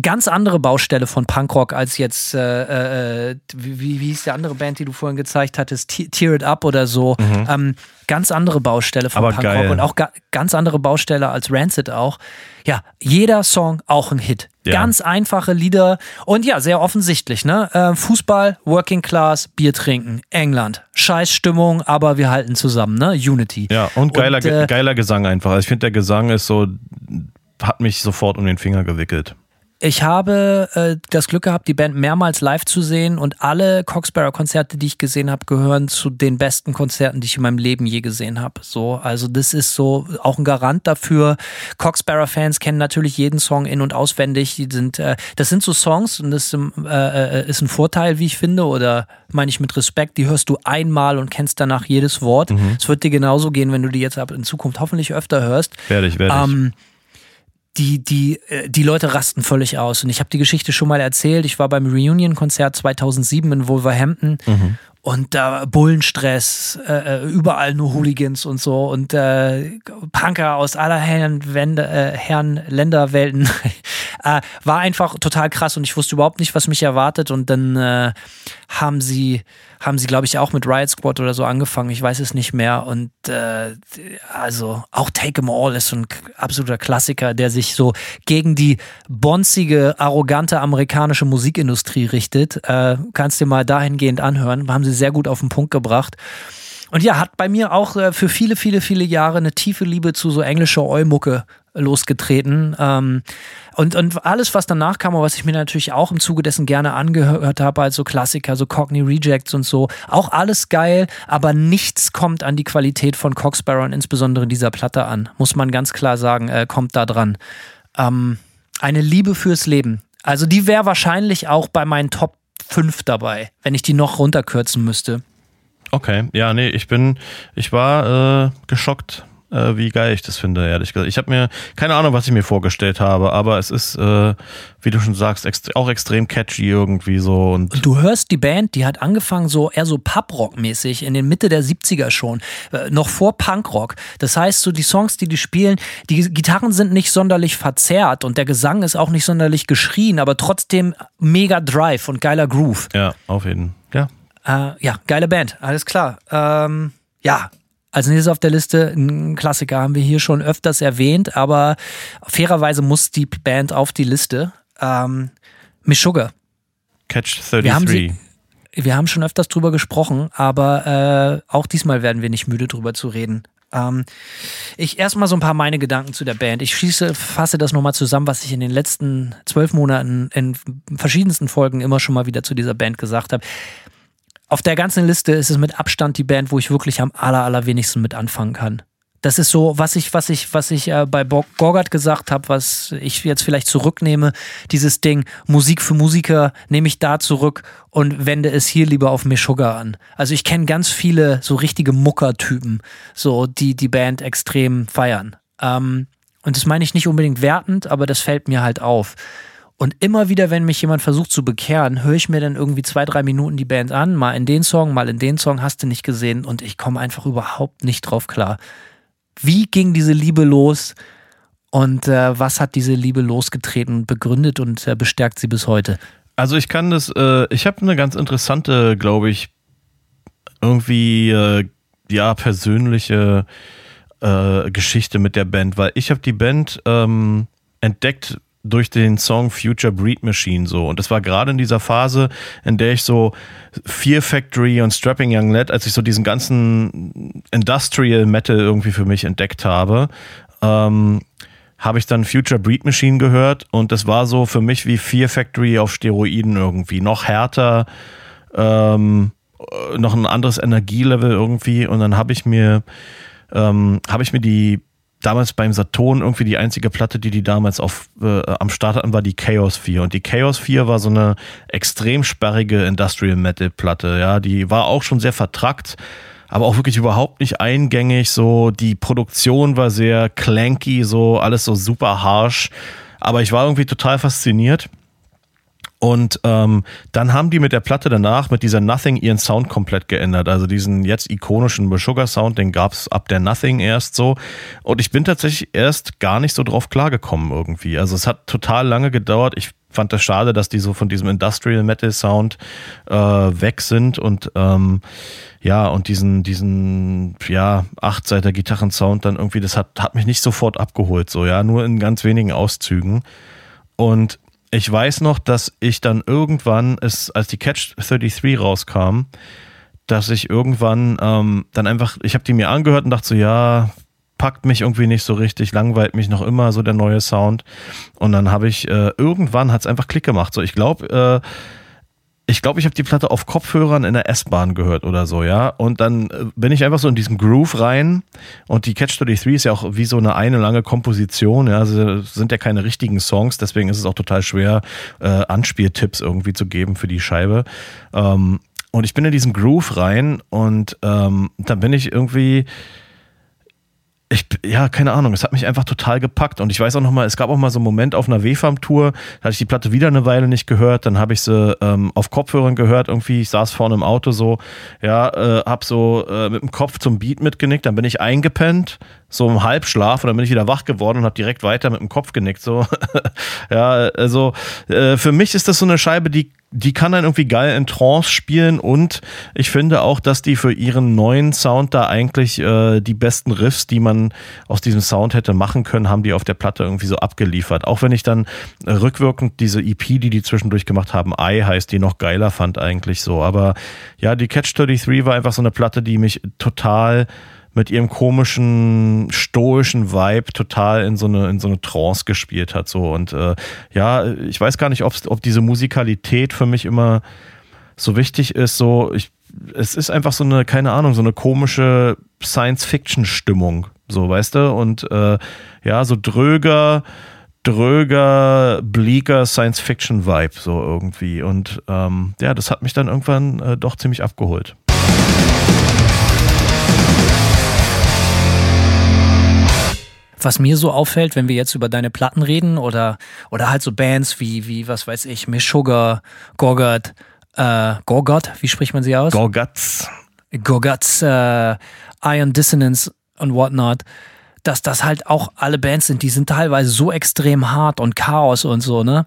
ganz andere Baustelle von Punkrock als jetzt, äh, äh, wie, wie hieß die andere Band, die du vorhin gezeigt hattest? Te- Tear It Up oder so. Ähm, ganz andere Baustelle von Aber Punkrock geil. und auch ga ganz andere Baustelle als Rancid auch. Ja, jeder Song auch ein Hit. Ja. Ganz einfache Lieder und ja, sehr offensichtlich, ne? Äh, Fußball, Working Class, Bier trinken, England. Scheiß Stimmung, aber wir halten zusammen, ne? Unity. Ja, und geiler, Und, äh, geiler Gesang einfach. Also ich finde, der Gesang ist so, hat mich sofort um den Finger gewickelt. Ich habe äh, das Glück gehabt, die Band mehrmals live zu sehen und alle Coxsparrow-Konzerte, die ich gesehen habe, gehören zu den besten Konzerten, die ich in meinem Leben je gesehen habe. So, also das ist so auch ein Garant dafür. Coxsparrow-Fans kennen natürlich jeden Song in und auswendig. Die sind, äh, das sind so Songs und das ist, äh, äh, ist ein Vorteil, wie ich finde, oder meine ich mit Respekt. Die hörst du einmal und kennst danach jedes Wort. Es wird dir genauso gehen, wenn du die jetzt ab in Zukunft hoffentlich öfter hörst. Werde ich, werde ich. Ähm, die, die, äh, die Leute rasten völlig aus. Und ich habe die Geschichte schon mal erzählt. Ich war beim Reunion-Konzert 2007 in Wolverhampton und da Bullenstress, äh, äh, überall nur Hooligans und so und äh, Punker aus aller Herren, Wende, äh, Herren Länderwelten. äh, war einfach total krass und ich wusste überhaupt nicht, was mich erwartet. Und dann äh, haben sie, haben sie, glaube ich, auch mit Riot Squad oder so angefangen. Ich weiß es nicht mehr. Und äh, also auch Take 'em All ist so ein absoluter Klassiker, der sich so gegen die bonzige, arrogante amerikanische Musikindustrie richtet. Äh, kannst dir mal dahingehend anhören. Haben sie sehr gut auf den Punkt gebracht. Und ja, hat bei mir auch äh, für viele, viele, viele Jahre eine tiefe Liebe zu so englischer Eumucke losgetreten. Ähm, und, und alles, was danach kam, was ich mir natürlich auch im Zuge dessen gerne angehört habe, als so Klassiker, so Cockney Rejects und so, auch alles geil, aber nichts kommt an die Qualität von Coxsparrow und insbesondere dieser Platte an. Muss man ganz klar sagen, äh, kommt da dran. Ähm, eine Liebe fürs Leben. Also die wäre wahrscheinlich auch bei meinen Top 5 dabei, wenn ich die noch runterkürzen müsste. Okay, ja, nee, ich bin, ich war äh, geschockt, äh, wie geil ich das finde, ehrlich gesagt. Ich habe mir, keine Ahnung, was ich mir vorgestellt habe, aber es ist, äh, wie du schon sagst, ext auch extrem catchy irgendwie so und Du hörst die Band, die hat angefangen so eher so Pub-Rock-mäßig in den Mitte der 70er schon, äh, noch vor Punkrock. Das heißt, so die Songs, die die spielen, die Gitarren sind nicht sonderlich verzerrt und der Gesang ist auch nicht sonderlich geschrien, aber trotzdem mega Drive und geiler Groove. ja, auf jeden Ja. Äh, ja, geile Band, alles klar. Ähm, ja, als nächstes auf der Liste, ein Klassiker haben wir hier schon öfters erwähnt, aber fairerweise muss die Band auf die Liste. Ähm, Miss Sugar. Catch Wir haben 33. sie, wir haben schon öfters drüber gesprochen, aber äh, auch diesmal werden wir nicht müde drüber zu reden. Ähm, ich erstmal so ein paar meine Gedanken zu der Band. Ich schließe, fasse das nochmal zusammen, was ich in den letzten zwölf Monaten in verschiedensten Folgen immer schon mal wieder zu dieser Band gesagt habe. Auf der ganzen Liste ist es mit Abstand die Band, wo ich wirklich am aller, allerwenigsten mit anfangen kann. Das ist so, was ich, was ich, was ich äh, bei Gorgat gesagt habe, was ich jetzt vielleicht zurücknehme, dieses Ding, Musik für Musiker, nehme ich da zurück und wende es hier lieber auf Meshuggah an. Also ich kenne ganz viele so richtige Mucker-Typen, so, die die Band extrem feiern. Ähm, und das meine ich nicht unbedingt wertend, aber das fällt mir halt auf. Und immer wieder, wenn mich jemand versucht zu bekehren, höre ich mir dann irgendwie zwei, drei Minuten die Band an, mal in den Song, mal in den Song, hast du nicht gesehen und ich komme einfach überhaupt nicht drauf klar. Wie ging diese Liebe los und äh, was hat diese Liebe losgetreten, begründet und äh, bestärkt sie bis heute? Also ich kann das, äh, ich habe eine ganz interessante, glaube ich, irgendwie, äh, ja, persönliche äh, Geschichte mit der Band, weil ich habe die Band ähm, entdeckt durch den Song Future Breed Machine so. Und das war gerade in dieser Phase, in der ich so Fear Factory und Strapping Young Lad, als ich so diesen ganzen Industrial Metal irgendwie für mich entdeckt habe, ähm, habe ich dann Future Breed Machine gehört. Und das war so für mich wie Fear Factory auf Steroiden irgendwie. Noch härter, ähm, äh, noch ein anderes Energielevel irgendwie. Und dann habe ich mir, ähm, habe ich mir die damals beim Saturn irgendwie die einzige Platte, die die damals auf, äh, am Start hatten, war die Chaos 4. Und die Chaos 4 war so eine extrem sperrige Industrial Metal Platte. Ja, die war auch schon sehr vertrackt, aber auch wirklich überhaupt nicht eingängig. So, die Produktion war sehr clanky, so alles so super harsh. Aber ich war irgendwie total fasziniert. Und ähm, dann haben die mit der Platte danach, mit dieser Nothing, ihren Sound komplett geändert. Also diesen jetzt ikonischen Sugar Sound, den gab es ab der Nothing erst so. Und ich bin tatsächlich erst gar nicht so drauf klargekommen irgendwie. Also es hat total lange gedauert. Ich fand das schade, dass die so von diesem Industrial Metal Sound äh, weg sind und ähm, ja, und diesen, diesen, ja, Achtseiter Gitarrensound dann irgendwie, das hat, hat mich nicht sofort abgeholt, so, ja, nur in ganz wenigen Auszügen. Und ich weiß noch, dass ich dann irgendwann, es, als die Catch 33 rauskam, dass ich irgendwann ähm, dann einfach, ich habe die mir angehört und dachte so, ja, packt mich irgendwie nicht so richtig, langweilt mich noch immer so der neue Sound. Und dann habe ich, äh, irgendwann hat es einfach Klick gemacht. So, ich glaube, äh, ich glaube, ich habe die Platte auf Kopfhörern in der S-Bahn gehört oder so, ja. Und dann äh, bin ich einfach so in diesen Groove rein. Und die Catch 33 ist ja auch wie so eine eine lange Komposition, ja. Also sind ja keine richtigen Songs, deswegen ist es auch total schwer, äh, Anspieltipps irgendwie zu geben für die Scheibe. Ähm, und ich bin in diesen Groove rein und ähm, dann bin ich irgendwie ich, ja, keine Ahnung, es hat mich einfach total gepackt. Und ich weiß auch noch mal, es gab auch mal so einen Moment auf einer WFAM-Tour, da hatte ich die Platte wieder eine Weile nicht gehört, dann habe ich sie ähm, auf Kopfhörern gehört, irgendwie, ich saß vorne im Auto so, ja, äh, hab so äh, mit dem Kopf zum Beat mitgenickt, dann bin ich eingepennt, so im Halbschlaf. Und dann bin ich wieder wach geworden und habe direkt weiter mit dem Kopf genickt. So, ja, also äh, für mich ist das so eine Scheibe, die die kann dann irgendwie geil in Trance spielen und ich finde auch, dass die für ihren neuen Sound da eigentlich äh, die besten Riffs, die man aus diesem Sound hätte machen können, haben die auf der Platte irgendwie so abgeliefert. Auch wenn ich dann äh, rückwirkend diese EP, die die zwischendurch gemacht haben, I heißt, die noch geiler fand eigentlich so. Aber ja, die Catch 33 war einfach so eine Platte, die mich total mit ihrem komischen, stoischen Vibe total in so eine, in so eine Trance gespielt hat. So. Und äh, ja, ich weiß gar nicht, ob diese Musikalität für mich immer so wichtig ist. So, ich, es ist einfach so eine, keine Ahnung, so eine komische Science-Fiction-Stimmung. So, weißt du? Und äh, ja, so dröger, dröger, bleaker Science-Fiction-Vibe, so irgendwie. Und ähm, ja, das hat mich dann irgendwann äh, doch ziemlich abgeholt. Was mir so auffällt, wenn wir jetzt über deine Platten reden oder, oder halt so Bands wie, wie was weiß ich, Meshuggah, Gorgot, äh, Gorgot, wie spricht man sie aus? Gorguts. Gorguts, äh, Iron Dissonance und whatnot dass das halt auch alle Bands sind, die sind teilweise so extrem hart und Chaos und so, ne?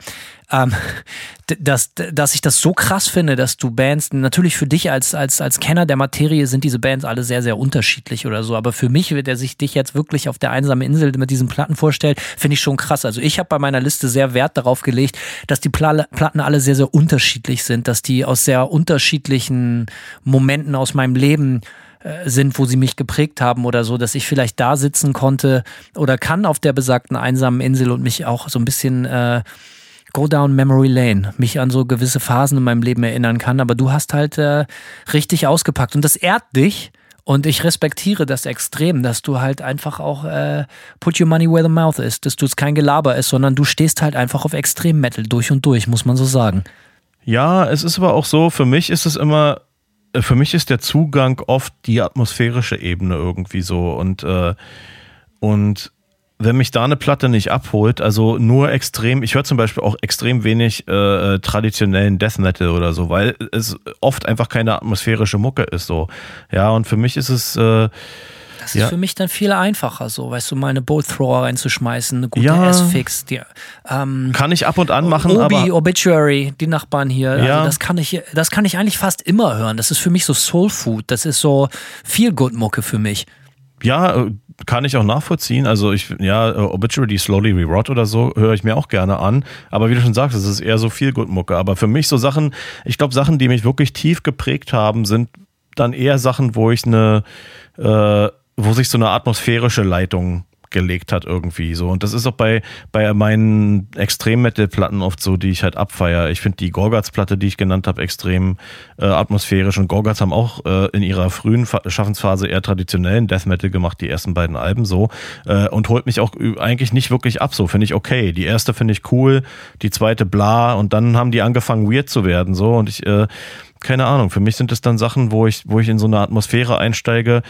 Ähm, dass, dass ich das so krass finde, dass du Bands, natürlich für dich als, als, als Kenner der Materie sind diese Bands alle sehr, sehr unterschiedlich oder so, aber für mich, der sich dich jetzt wirklich auf der einsamen Insel mit diesen Platten vorstellt, finde ich schon krass. Also ich habe bei meiner Liste sehr Wert darauf gelegt, dass die Platten alle sehr, sehr unterschiedlich sind, dass die aus sehr unterschiedlichen Momenten aus meinem Leben sind, wo sie mich geprägt haben oder so, dass ich vielleicht da sitzen konnte oder kann auf der besagten einsamen Insel und mich auch so ein bisschen äh, go down memory lane, mich an so gewisse Phasen in meinem Leben erinnern kann. Aber du hast halt äh, richtig ausgepackt und das ehrt dich. Und ich respektiere das extrem, dass du halt einfach auch äh, put your money where the mouth is, dass du es kein Gelaber ist, sondern du stehst halt einfach auf Extrem-Metal durch und durch, muss man so sagen. Ja, es ist aber auch so, für mich ist es immer äh, für mich ist der Zugang oft die atmosphärische Ebene irgendwie so und äh, und wenn mich da eine Platte nicht abholt, also nur extrem, ich höre zum Beispiel auch extrem wenig äh, äh, traditionellen Death Metal oder so, weil es oft einfach keine atmosphärische Mucke ist so. Ja, und für mich ist es äh, das ist ja. für mich dann viel einfacher, so, weißt du, mal eine Bolt Thrower reinzuschmeißen, eine gute ja. S-Fix. Ähm, kann ich ab und an machen, Obi, aber Obituary, die Nachbarn hier, ja. also das kann ich, das kann ich eigentlich fast immer hören. Das ist für mich so Soul Food. Das ist so viel Good Mucke für mich. Ja, äh, kann ich auch nachvollziehen. Also ich, ja, äh, Obituary Slowly Rerot oder so höre ich mir auch gerne an. Aber wie du schon sagst, es ist eher so viel Good Mucke. Aber für mich so Sachen, ich glaube, Sachen, die mich wirklich tief geprägt haben, sind dann eher Sachen, wo ich eine, äh, wo sich so eine atmosphärische Leitung gelegt hat irgendwie so. Und das ist auch bei, bei meinen Extrem-Metal-Platten oft so, die ich halt abfeier. Ich finde die Gorgatz-Platte, die ich genannt habe, extrem äh, atmosphärisch. Und Gorgatz haben auch äh, in ihrer frühen Schaffensphase eher traditionellen Death Metal gemacht, die ersten beiden Alben so. Äh, und holt mich auch eigentlich nicht wirklich ab so. Finde ich okay. Die erste finde ich cool, die zweite bla. Und dann haben die angefangen weird zu werden so. Und ich, äh, keine Ahnung, für mich sind es dann Sachen, wo ich, wo ich in so eine Atmosphäre einsteige,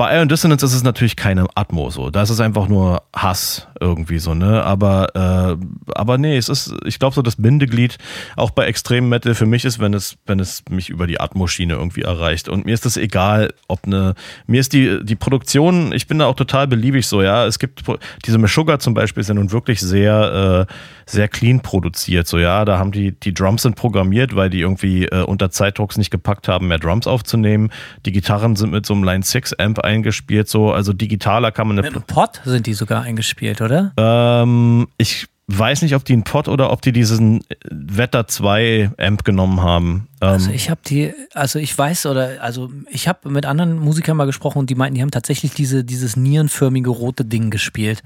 bei Iron Dissonance ist es natürlich keine Atmo so. Da ist es einfach nur Hass irgendwie so, ne? Aber, äh, aber nee, es ist, ich glaube so das Bindeglied auch bei Extrem Metal für mich ist, wenn es, wenn es mich über die Atmo-Schiene irgendwie erreicht. Und mir ist das egal, ob eine, mir ist die, die Produktion, ich bin da auch total beliebig so, ja. Es gibt, diese Meshuggah zum Beispiel ja nun wirklich sehr, äh, sehr clean produziert, so, ja. Da haben die, die Drums sind programmiert, weil die irgendwie äh, unter Zeitdrucks nicht gepackt haben, mehr Drums aufzunehmen. Die Gitarren sind mit so einem Line 6 Amp eingespielt, so, also digitaler kann man eine. Mit einem Pod sind die sogar eingespielt, oder? Ähm, ich weiß nicht, ob die einen Pod oder ob die diesen Wetter 2 Amp genommen haben. Ähm, also ich habe die, also ich weiß oder also ich habe mit anderen Musikern mal gesprochen und die meinten, die haben tatsächlich diese dieses nierenförmige rote Ding gespielt.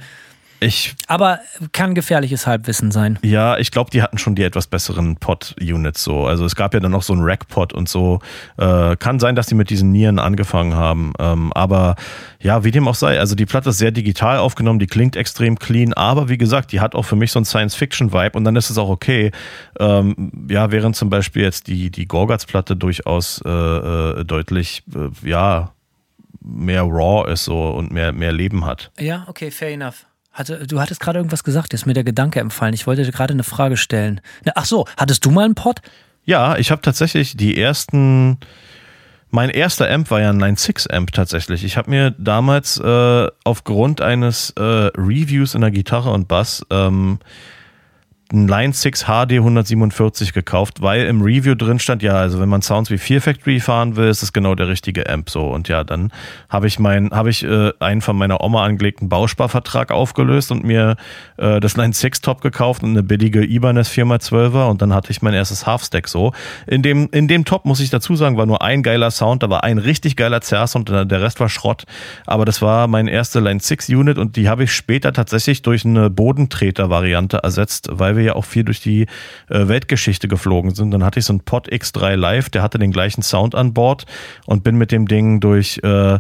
Ich, Aber kann gefährliches Halbwissen sein. Ja, ich glaube, die hatten schon die etwas besseren Pod-Units so. Also es gab ja dann noch so einen Rack-Pod und so. Äh, kann sein, dass die mit diesen Nieren angefangen haben. Ähm, aber ja, wie dem auch sei. Also die Platte ist sehr digital aufgenommen, die klingt extrem clean. Aber wie gesagt, die hat auch für mich so einen Science-Fiction-Vibe und dann ist es auch okay. Ähm, ja, während zum Beispiel jetzt die, die Gorgatz-Platte durchaus äh, äh, deutlich, äh, ja, mehr raw ist so und mehr, mehr Leben hat. Ja, okay, fair enough. Hatte, du hattest gerade irgendwas gesagt, ist mir der Gedanke empfallen. Ich wollte dir gerade eine Frage stellen. Ach so, hattest du mal einen Pod? Ja, ich habe tatsächlich die ersten. Mein erster Amp war ja ein Line 6 Amp tatsächlich. Ich habe mir damals äh, aufgrund eines äh, Reviews in der Gitarre und Bass ähm, einen Line 6 HD 147 gekauft, weil im Review drin stand, ja, also wenn man Sounds wie Fear Factory fahren will, ist das genau der richtige Amp so. Und ja, dann habe ich mein, habe ich äh, einen von meiner Oma angelegten Bausparvertrag aufgelöst und mir äh, das Line 6 Top gekauft und eine billige Ibanez 4x12er und dann hatte ich mein erstes Half-Stack so. In dem, in dem Top, muss ich dazu sagen, war nur ein geiler Sound, da war ein richtig geiler Zerrs und der Rest war Schrott. Aber das war mein erster Line 6 Unit und die habe ich später tatsächlich durch eine Bodentreter-Variante ersetzt, weil wir ja auch viel durch die äh, Weltgeschichte geflogen sind. Dann hatte ich so einen Pod X3 Live, der hatte den gleichen Sound an Bord und bin mit dem Ding durch äh,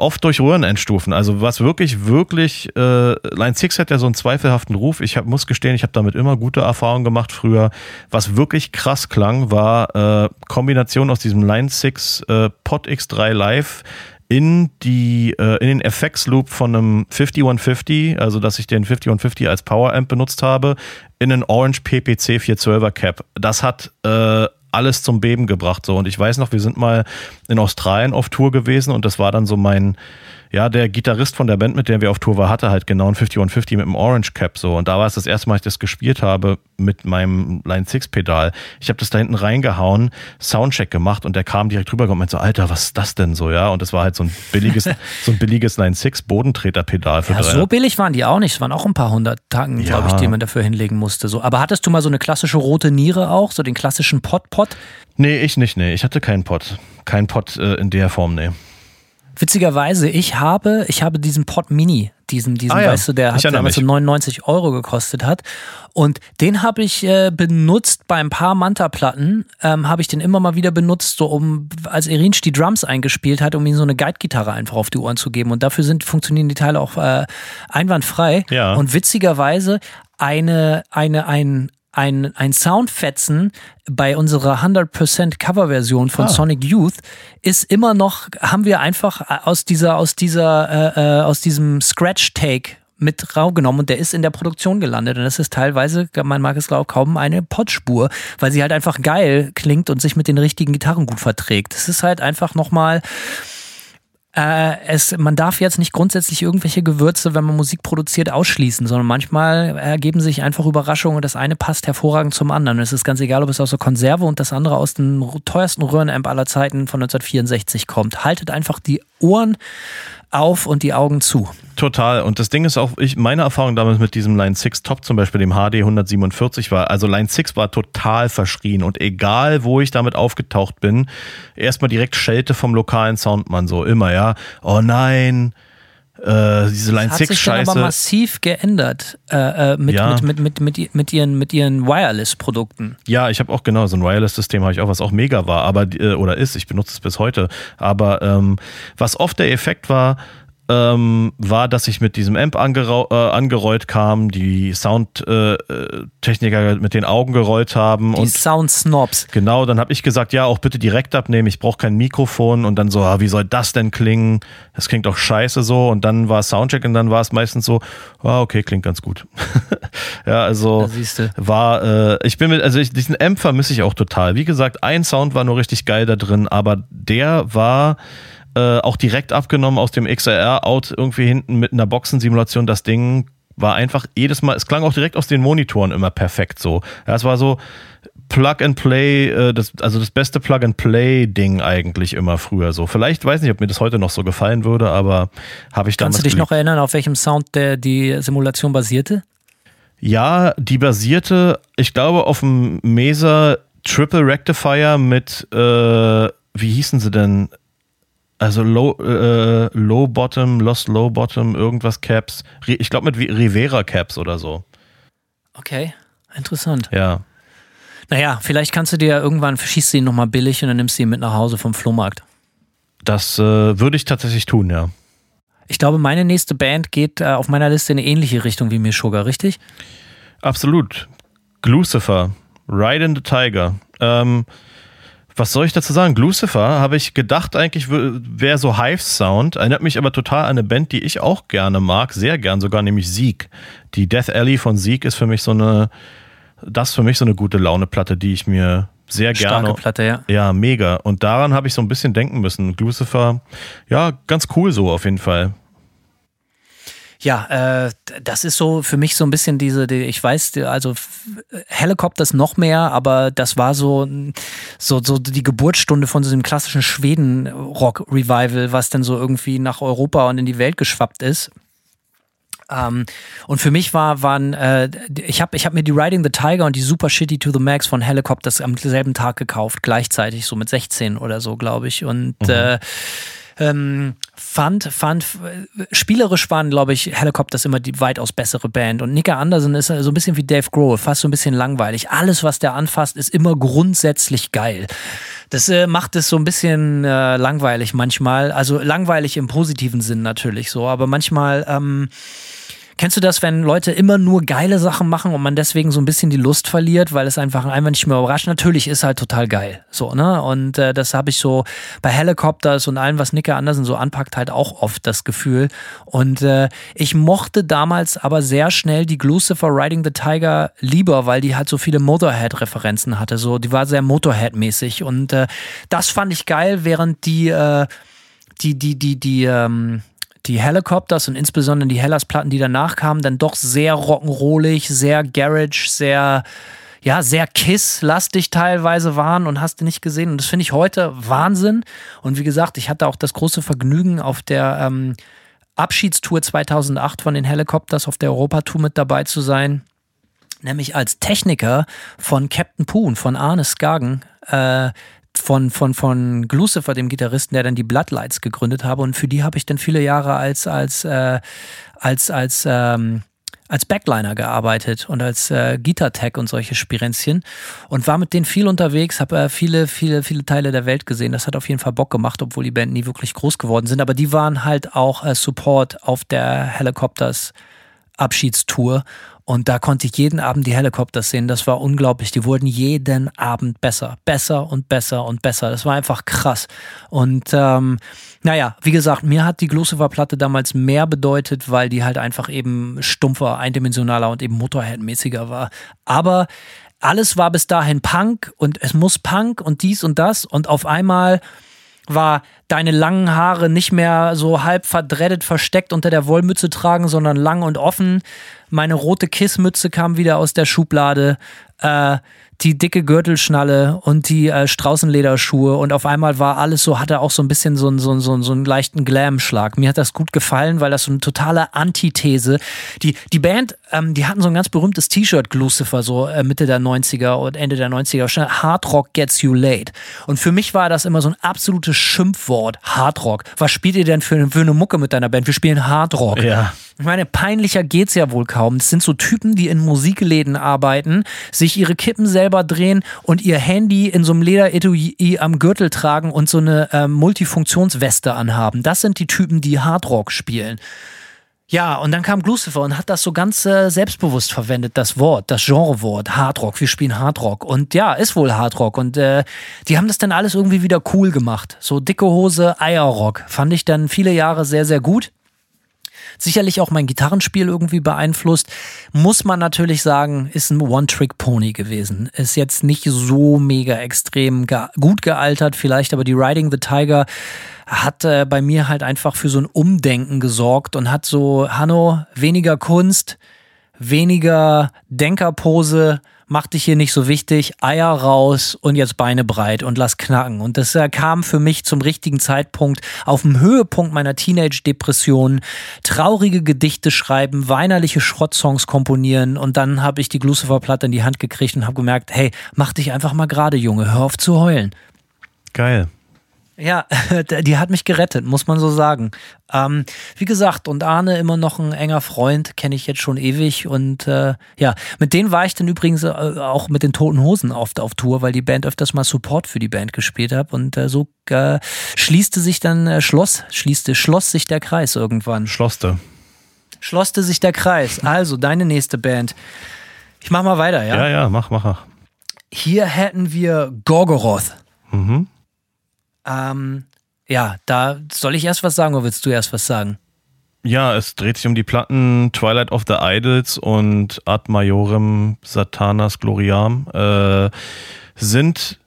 oft durch Röhrenendstufen. Also was wirklich, wirklich, äh, Line 6 hat ja so einen zweifelhaften Ruf. Ich hab, muss gestehen, ich habe damit immer gute Erfahrungen gemacht früher. Was wirklich krass klang, war äh, Kombination aus diesem Line 6 äh, Pod X3 Live in die äh, in den FX Loop von einem 5150, also dass ich den 5150 als Power Amp benutzt habe, in einen Orange PPC 412er Cap. Das hat äh, alles zum Beben gebracht so und ich weiß noch, wir sind mal in Australien auf Tour gewesen und das war dann so mein ja, der Gitarrist von der Band, mit der wir auf Tour war, hatte halt genau ein 5150 mit einem Orange Cap so. Und da war es das erste Mal, dass ich das gespielt habe mit meinem Line 6 Pedal. Ich habe das da hinten reingehauen, Soundcheck gemacht und der kam direkt rüber und meinte so, Alter, was ist das denn so, ja? Und das war halt so ein billiges, so ein billiges Line 6 Bodentreter Pedal für ja, drei. So billig waren die auch nicht. Es waren auch ein paar hundert Tagen, ja. glaube ich, die man dafür hinlegen musste. So. Aber hattest du mal so eine klassische rote Niere auch, so den klassischen Pot-Pot? Nee, ich nicht, nee. Ich hatte keinen Pot. Kein Pot äh, in der Form, nee. Witzigerweise, ich habe, ich habe diesen Pod Mini, diesen, diesen, ah, ja. weißt du, der hat damals so 99 Euro gekostet hat. Und den habe ich äh, benutzt bei ein paar Manta-Platten, ähm, habe ich den immer mal wieder benutzt, so um, als Erinsch die Drums eingespielt hat, um ihm so eine Guide-Gitarre einfach auf die Ohren zu geben. Und dafür sind, funktionieren die Teile auch äh, einwandfrei. Ja. Und witzigerweise eine, eine, ein, ein, ein Soundfetzen bei unserer 100% Coverversion von ah. Sonic Youth ist immer noch, haben wir einfach aus dieser, aus dieser, äh, äh aus diesem Scratch-Take mit rausgenommen und der ist in der Produktion gelandet. Und das ist teilweise, man mag es glaube kaum eine Potspur, weil sie halt einfach geil klingt und sich mit den richtigen Gitarren gut verträgt. Das ist halt einfach nochmal äh, es, man darf jetzt nicht grundsätzlich irgendwelche Gewürze, wenn man Musik produziert, ausschließen, sondern manchmal ergeben sich einfach Überraschungen und das eine passt hervorragend zum anderen. es ist ganz egal, ob es aus der Konserve und das andere aus dem teuersten Röhrenamp aller Zeiten von 1964 kommt. Haltet einfach die Ohren auf und die Augen zu. Total. Und das Ding ist auch, ich, meine Erfahrung damals mit diesem Line 6 Top zum Beispiel, dem HD 147 war, also Line 6 war total verschrien und egal, wo ich damit aufgetaucht bin, erstmal direkt Schelte vom lokalen Soundmann, so immer, ja. Oh nein, äh, diese Line 6 Hat sich Scheiße. aber massiv geändert äh, äh, mit, Ja. mit, mit, mit, mit, mit, ihren, mit ihren Wireless-Produkten. Ja, ich habe auch genau so ein Wireless-System habe ich auch, was auch mega war, aber äh, oder ist. Ich benutze es bis heute. Aber ähm, was oft der Effekt war, ähm, war, dass ich mit diesem Amp äh, angerollt kam, die Soundtechniker äh, Techniker mit den Augen gerollt haben Die und Sound-Snobs. Genau, dann habe ich gesagt, ja, auch bitte direkt abnehmen, ich brauche kein Mikrofon und dann so, ah, wie soll das denn klingen? Das klingt doch scheiße so und dann war es Soundcheck und dann war es meistens so, ah, okay, klingt ganz gut. ja, also war, äh, ich bin mit, also ich, diesen Amp vermisse ich auch total. Wie gesagt, ein Sound war nur richtig geil da drin, aber der war äh, auch direkt abgenommen aus dem XLR-Out irgendwie hinten mit einer Boxensimulation. Das Ding war einfach jedes Mal, es klang auch direkt aus den Monitoren immer perfekt so. Ja, es war so Plug and Play, äh, das, also das beste Plug and Play-Ding eigentlich immer früher so. Vielleicht weiß nicht, ob mir das heute noch so gefallen würde, aber habe ich damals Kannst du dich geliebt. noch erinnern, auf welchem Sound der, die Simulation basierte? Ja, die basierte, ich glaube, auf dem Mesa Triple Rectifier mit, äh, wie hießen sie denn? Also Low, äh, Low Bottom, Lost Low Bottom, irgendwas Caps. Ich glaube mit Rivera Caps oder so. Okay, interessant. Ja. Naja, vielleicht kannst du dir ja irgendwann, schießt du ihn nochmal billig und dann nimmst du ihn mit nach Hause vom Flohmarkt. Das äh, würde ich tatsächlich tun, ja. Ich glaube, meine nächste Band geht äh, auf meiner Liste in eine ähnliche Richtung wie mir Sugar, richtig? Absolut. Glucifer, Ride in the Tiger. Ähm, was soll ich dazu sagen? Glucifer habe ich gedacht, eigentlich wäre so Hive-Sound. Erinnert mich aber total an eine Band, die ich auch gerne mag, sehr gern sogar, nämlich Sieg. Die Death Alley von Sieg ist für mich so eine, das ist für mich so eine gute Laune-Platte, die ich mir sehr Starke gerne. Platte, ja. Ja, mega. Und daran habe ich so ein bisschen denken müssen. Glucifer, ja, ganz cool so auf jeden Fall. Ja, äh, das ist so für mich so ein bisschen diese, die, ich weiß, die, also f- Helicopters noch mehr, aber das war so, so, so die Geburtsstunde von so einem klassischen Schweden-Rock-Revival, was dann so irgendwie nach Europa und in die Welt geschwappt ist. Ähm, und für mich war, waren, äh, ich habe ich hab mir die Riding the Tiger und die Super Shitty to the Max von Helicopters am selben Tag gekauft, gleichzeitig, so mit 16 oder so, glaube ich. Und äh, ähm, fand, fand, spielerisch waren, glaube ich, Helicopters immer die weitaus bessere Band. Und Nika Anderson ist so ein bisschen wie Dave Grohl, fast so ein bisschen langweilig. Alles, was der anfasst, ist immer grundsätzlich geil. Das äh, macht es so ein bisschen äh, langweilig manchmal. Also langweilig im positiven Sinn natürlich so, aber manchmal. Ähm, Kennst du das, wenn Leute immer nur geile Sachen machen und man deswegen so ein bisschen die Lust verliert, weil es einfach einfach nicht mehr überrascht? Natürlich ist halt total geil. So, ne? Und äh, das habe ich so bei Helicopters und allem, was Nicke Andersen so anpackt, halt auch oft das Gefühl. Und äh, ich mochte damals aber sehr schnell die Glucifer Riding the Tiger lieber, weil die halt so viele Motorhead-Referenzen hatte. So, die war sehr Motorhead-mäßig. Und äh, das fand ich geil, während die, äh, die, die, die, die, ähm, die Helicopters und insbesondere die Hellas-Platten, die danach kamen, dann doch sehr rock'n'rollig, sehr Garage, sehr, ja, sehr Kiss-lastig teilweise waren und hast du nicht gesehen. Und das finde ich heute Wahnsinn. Und wie gesagt, ich hatte auch das große Vergnügen auf der ähm, Abschiedstour 2008 von den Helicopters auf der Europatour mit dabei zu sein. Nämlich als Techniker von Captain Poon, von Arne Skagen, äh, von, von, von Glucifer, dem Gitarristen, der dann die Bloodlights gegründet habe. Und für die habe ich dann viele Jahre als, als, äh, als, als, ähm, als Backliner gearbeitet und als äh, Guitar-Tech und solche Spirenzchen und war mit denen viel unterwegs, habe äh, viele, viele, viele Teile der Welt gesehen. Das hat auf jeden Fall Bock gemacht, obwohl die Band nie wirklich groß geworden sind. Aber die waren halt auch äh, Support auf der Helicopters Abschiedstour und da konnte ich jeden Abend die Helicopters sehen. Das war unglaublich. Die wurden jeden Abend besser, besser und besser und besser. Das war einfach krass. Und ähm, naja, wie gesagt, mir hat die Glucifer-Platte damals mehr bedeutet, weil die halt einfach eben stumpfer, eindimensionaler und eben Motorhead-mäßiger war. Aber alles war bis dahin Punk und es muss Punk und dies und das und auf einmal war deine langen Haare nicht mehr so halb verdreddet versteckt unter der Wollmütze tragen, sondern lang und offen. Meine rote Kissmütze kam wieder aus der Schublade. äh, die dicke Gürtelschnalle und die äh, Straußenlederschuhe und auf einmal war alles so, hatte auch so ein bisschen so, einen, so, so, so einen leichten Glam-Schlag. Mir hat das gut gefallen, weil das so eine totale Antithese. Die, die Band, ähm, die hatten so ein ganz berühmtes T-Shirt, Lucifer, so äh, Mitte der 90er und Ende der 90er, stand Hard Rock Gets You Late. Und für mich war das immer so ein absolutes Schimpfwort, Hard Rock. Was spielt ihr denn für, für eine Mucke mit deiner Band? Wir spielen Hard Rock. Ja. Ich meine, peinlicher geht's ja wohl kaum. Das sind so Typen, die in Musikläden arbeiten, sich ihre Kippen selber drehen und ihr Handy in so einem Lederetui am Gürtel tragen und so eine äh, Multifunktionsweste anhaben. Das sind die Typen, die Hardrock spielen. Ja, und dann kam Lucifer und hat das so ganz äh, selbstbewusst verwendet, das Wort, das Genrewort, Hardrock. Wir spielen Hardrock. Und ja, ist wohl Hardrock. Und äh, die haben das dann alles irgendwie wieder cool gemacht. So dicke Hose, Eierrock. Fand ich dann viele Jahre sehr, sehr gut sicherlich auch mein Gitarrenspiel irgendwie beeinflusst. Muss man natürlich sagen, ist ein One-Trick-Pony gewesen. Ist jetzt nicht so mega extrem ge gut gealtert, vielleicht, aber die Riding the Tiger hat äh, bei mir halt einfach für so ein Umdenken gesorgt und hat so, Hanno, weniger Kunst, weniger Denkerpose, mach dich hier nicht so wichtig, Eier raus und jetzt Beine breit und lass knacken. Und das äh, kam für mich zum richtigen Zeitpunkt auf dem Höhepunkt meiner Teenage-Depression. Traurige Gedichte schreiben, weinerliche Schrottsongs komponieren und dann habe ich die Lucifer-Platte in die Hand gekriegt und habe gemerkt, hey, mach dich einfach mal gerade, Junge, hör auf zu heulen. Geil. Ja, die hat mich gerettet, muss man so sagen. Ähm, wie gesagt, und Arne immer noch ein enger Freund, kenne ich jetzt schon ewig. Und äh, ja, mit denen war ich dann übrigens äh, auch mit den Toten Hosen oft auf Tour, weil die Band öfters mal Support für die Band gespielt hat. Und äh, so äh, schließte sich dann, äh, schloss, schließte, schloss sich der Kreis irgendwann. Schlosste. Schlossste sich der Kreis. Also, deine nächste Band. Ich mach mal weiter, ja? Ja, ja, mach, mach. Hier hätten wir Gorgoroth. Mhm. Ähm, ja, da soll ich erst was sagen oder willst du erst was sagen? Ja, es dreht sich um die Platten Twilight of the Idols und Ad Majorem Satanas Gloriam. Äh, sind,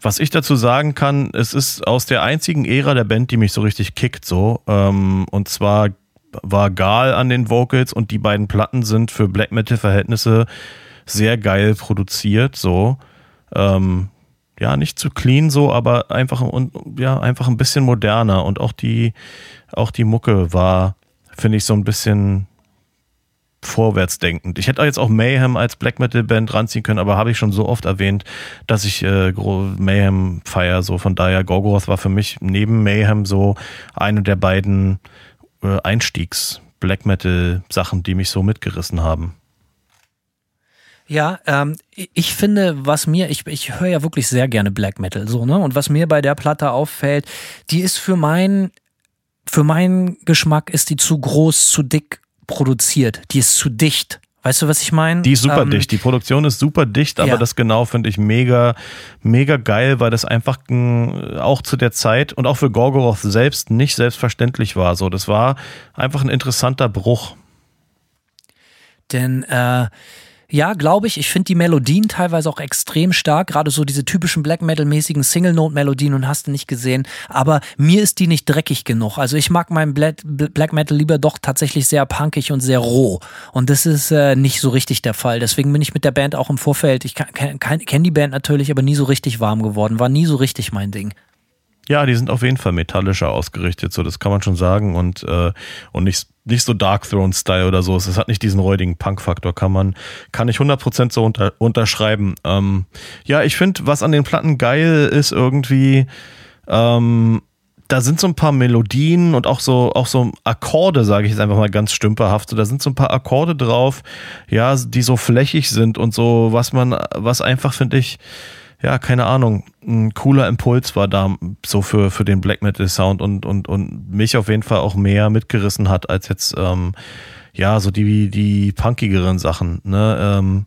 was ich dazu sagen kann, es ist aus der einzigen Ära der Band, die mich so richtig kickt, so. Ähm, und zwar war Gal an den Vocals und die beiden Platten sind für Black Metal-Verhältnisse sehr geil produziert, so. Ähm, ja, nicht zu clean so, aber einfach ja, einfach ein bisschen moderner und auch die auch die Mucke war finde ich so ein bisschen vorwärtsdenkend. Ich hätte jetzt auch Mayhem als Black Metal Band ranziehen können, aber habe ich schon so oft erwähnt, dass ich äh, Mayhem feier. So von daher Gorgoroth war für mich neben Mayhem so eine der beiden äh, Einstiegs Black Metal Sachen, die mich so mitgerissen haben. Ja, ähm, ich finde, was mir, ich, ich höre ja wirklich sehr gerne Black Metal, so, ne? Und was mir bei der Platte auffällt, die ist für meinen, für meinen Geschmack ist die zu groß, zu dick produziert. Die ist zu dicht. Weißt du, was ich meine? Die ist super ähm, dicht. Die Produktion ist super dicht, aber ja. das genau finde ich mega, mega geil, weil das einfach auch zu der Zeit und auch für Gorgoroth selbst nicht selbstverständlich war. So, das war einfach ein interessanter Bruch. Denn äh, ja, glaube ich. Ich finde die Melodien teilweise auch extrem stark, gerade so diese typischen Black Metal-mäßigen Single-Note-Melodien und hast du nicht gesehen. Aber mir ist die nicht dreckig genug. Also ich mag meinen Black, Metal lieber doch tatsächlich sehr punkig und sehr roh. Und das ist äh, nicht so richtig der Fall. Deswegen bin ich mit der Band auch im Vorfeld, ich kenne die Band natürlich, aber nie so richtig warm geworden. War nie so richtig mein Ding. Ja, die sind auf jeden Fall metallischer ausgerichtet, so das kann man schon sagen und äh, und nicht nicht so Dark Throne Style oder so. Es hat nicht diesen räudigen Punk Faktor, kann man kann ich 100% so unter, unterschreiben. Ähm, ja, ich finde, was an den Platten geil ist irgendwie ähm, da sind so ein paar Melodien und auch so, auch so Akkorde, sage ich jetzt einfach mal ganz stümperhaft. Da sind so ein paar Akkorde drauf, ja, die so flächig sind und so, was man, was einfach, finde ich, ja, keine Ahnung, ein cooler Impuls war da so für, für den Black Metal Sound und, und, und mich auf jeden Fall auch mehr mitgerissen hat als jetzt, ähm, ja, so die, die punkigeren Sachen, ne, ähm,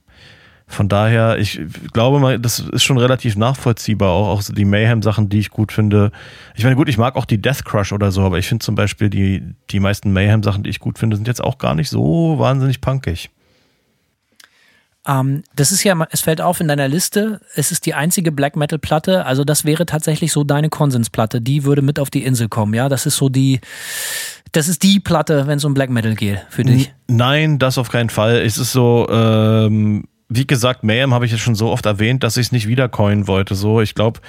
von daher, ich glaube mal, das ist schon relativ nachvollziehbar, auch, auch so die Mayhem-Sachen, die ich gut finde. Ich meine, gut, ich mag auch die Death Crush oder so, aber ich finde zum Beispiel die, die meisten Mayhem-Sachen, die ich gut finde, sind jetzt auch gar nicht so wahnsinnig punkig. Ähm, das ist ja, es fällt auf in deiner Liste, es ist die einzige Black Metal Platte, also das wäre tatsächlich so deine Konsensplatte, die würde mit auf die Insel kommen, ja, das ist so die, das ist die Platte, wenn es um Black Metal geht, für dich. Nein, das auf keinen Fall. Es ist so, ähm, wie gesagt, Mayhem habe ich jetzt schon so oft erwähnt, dass ich es nicht wieder coinen wollte. So, ich glaube,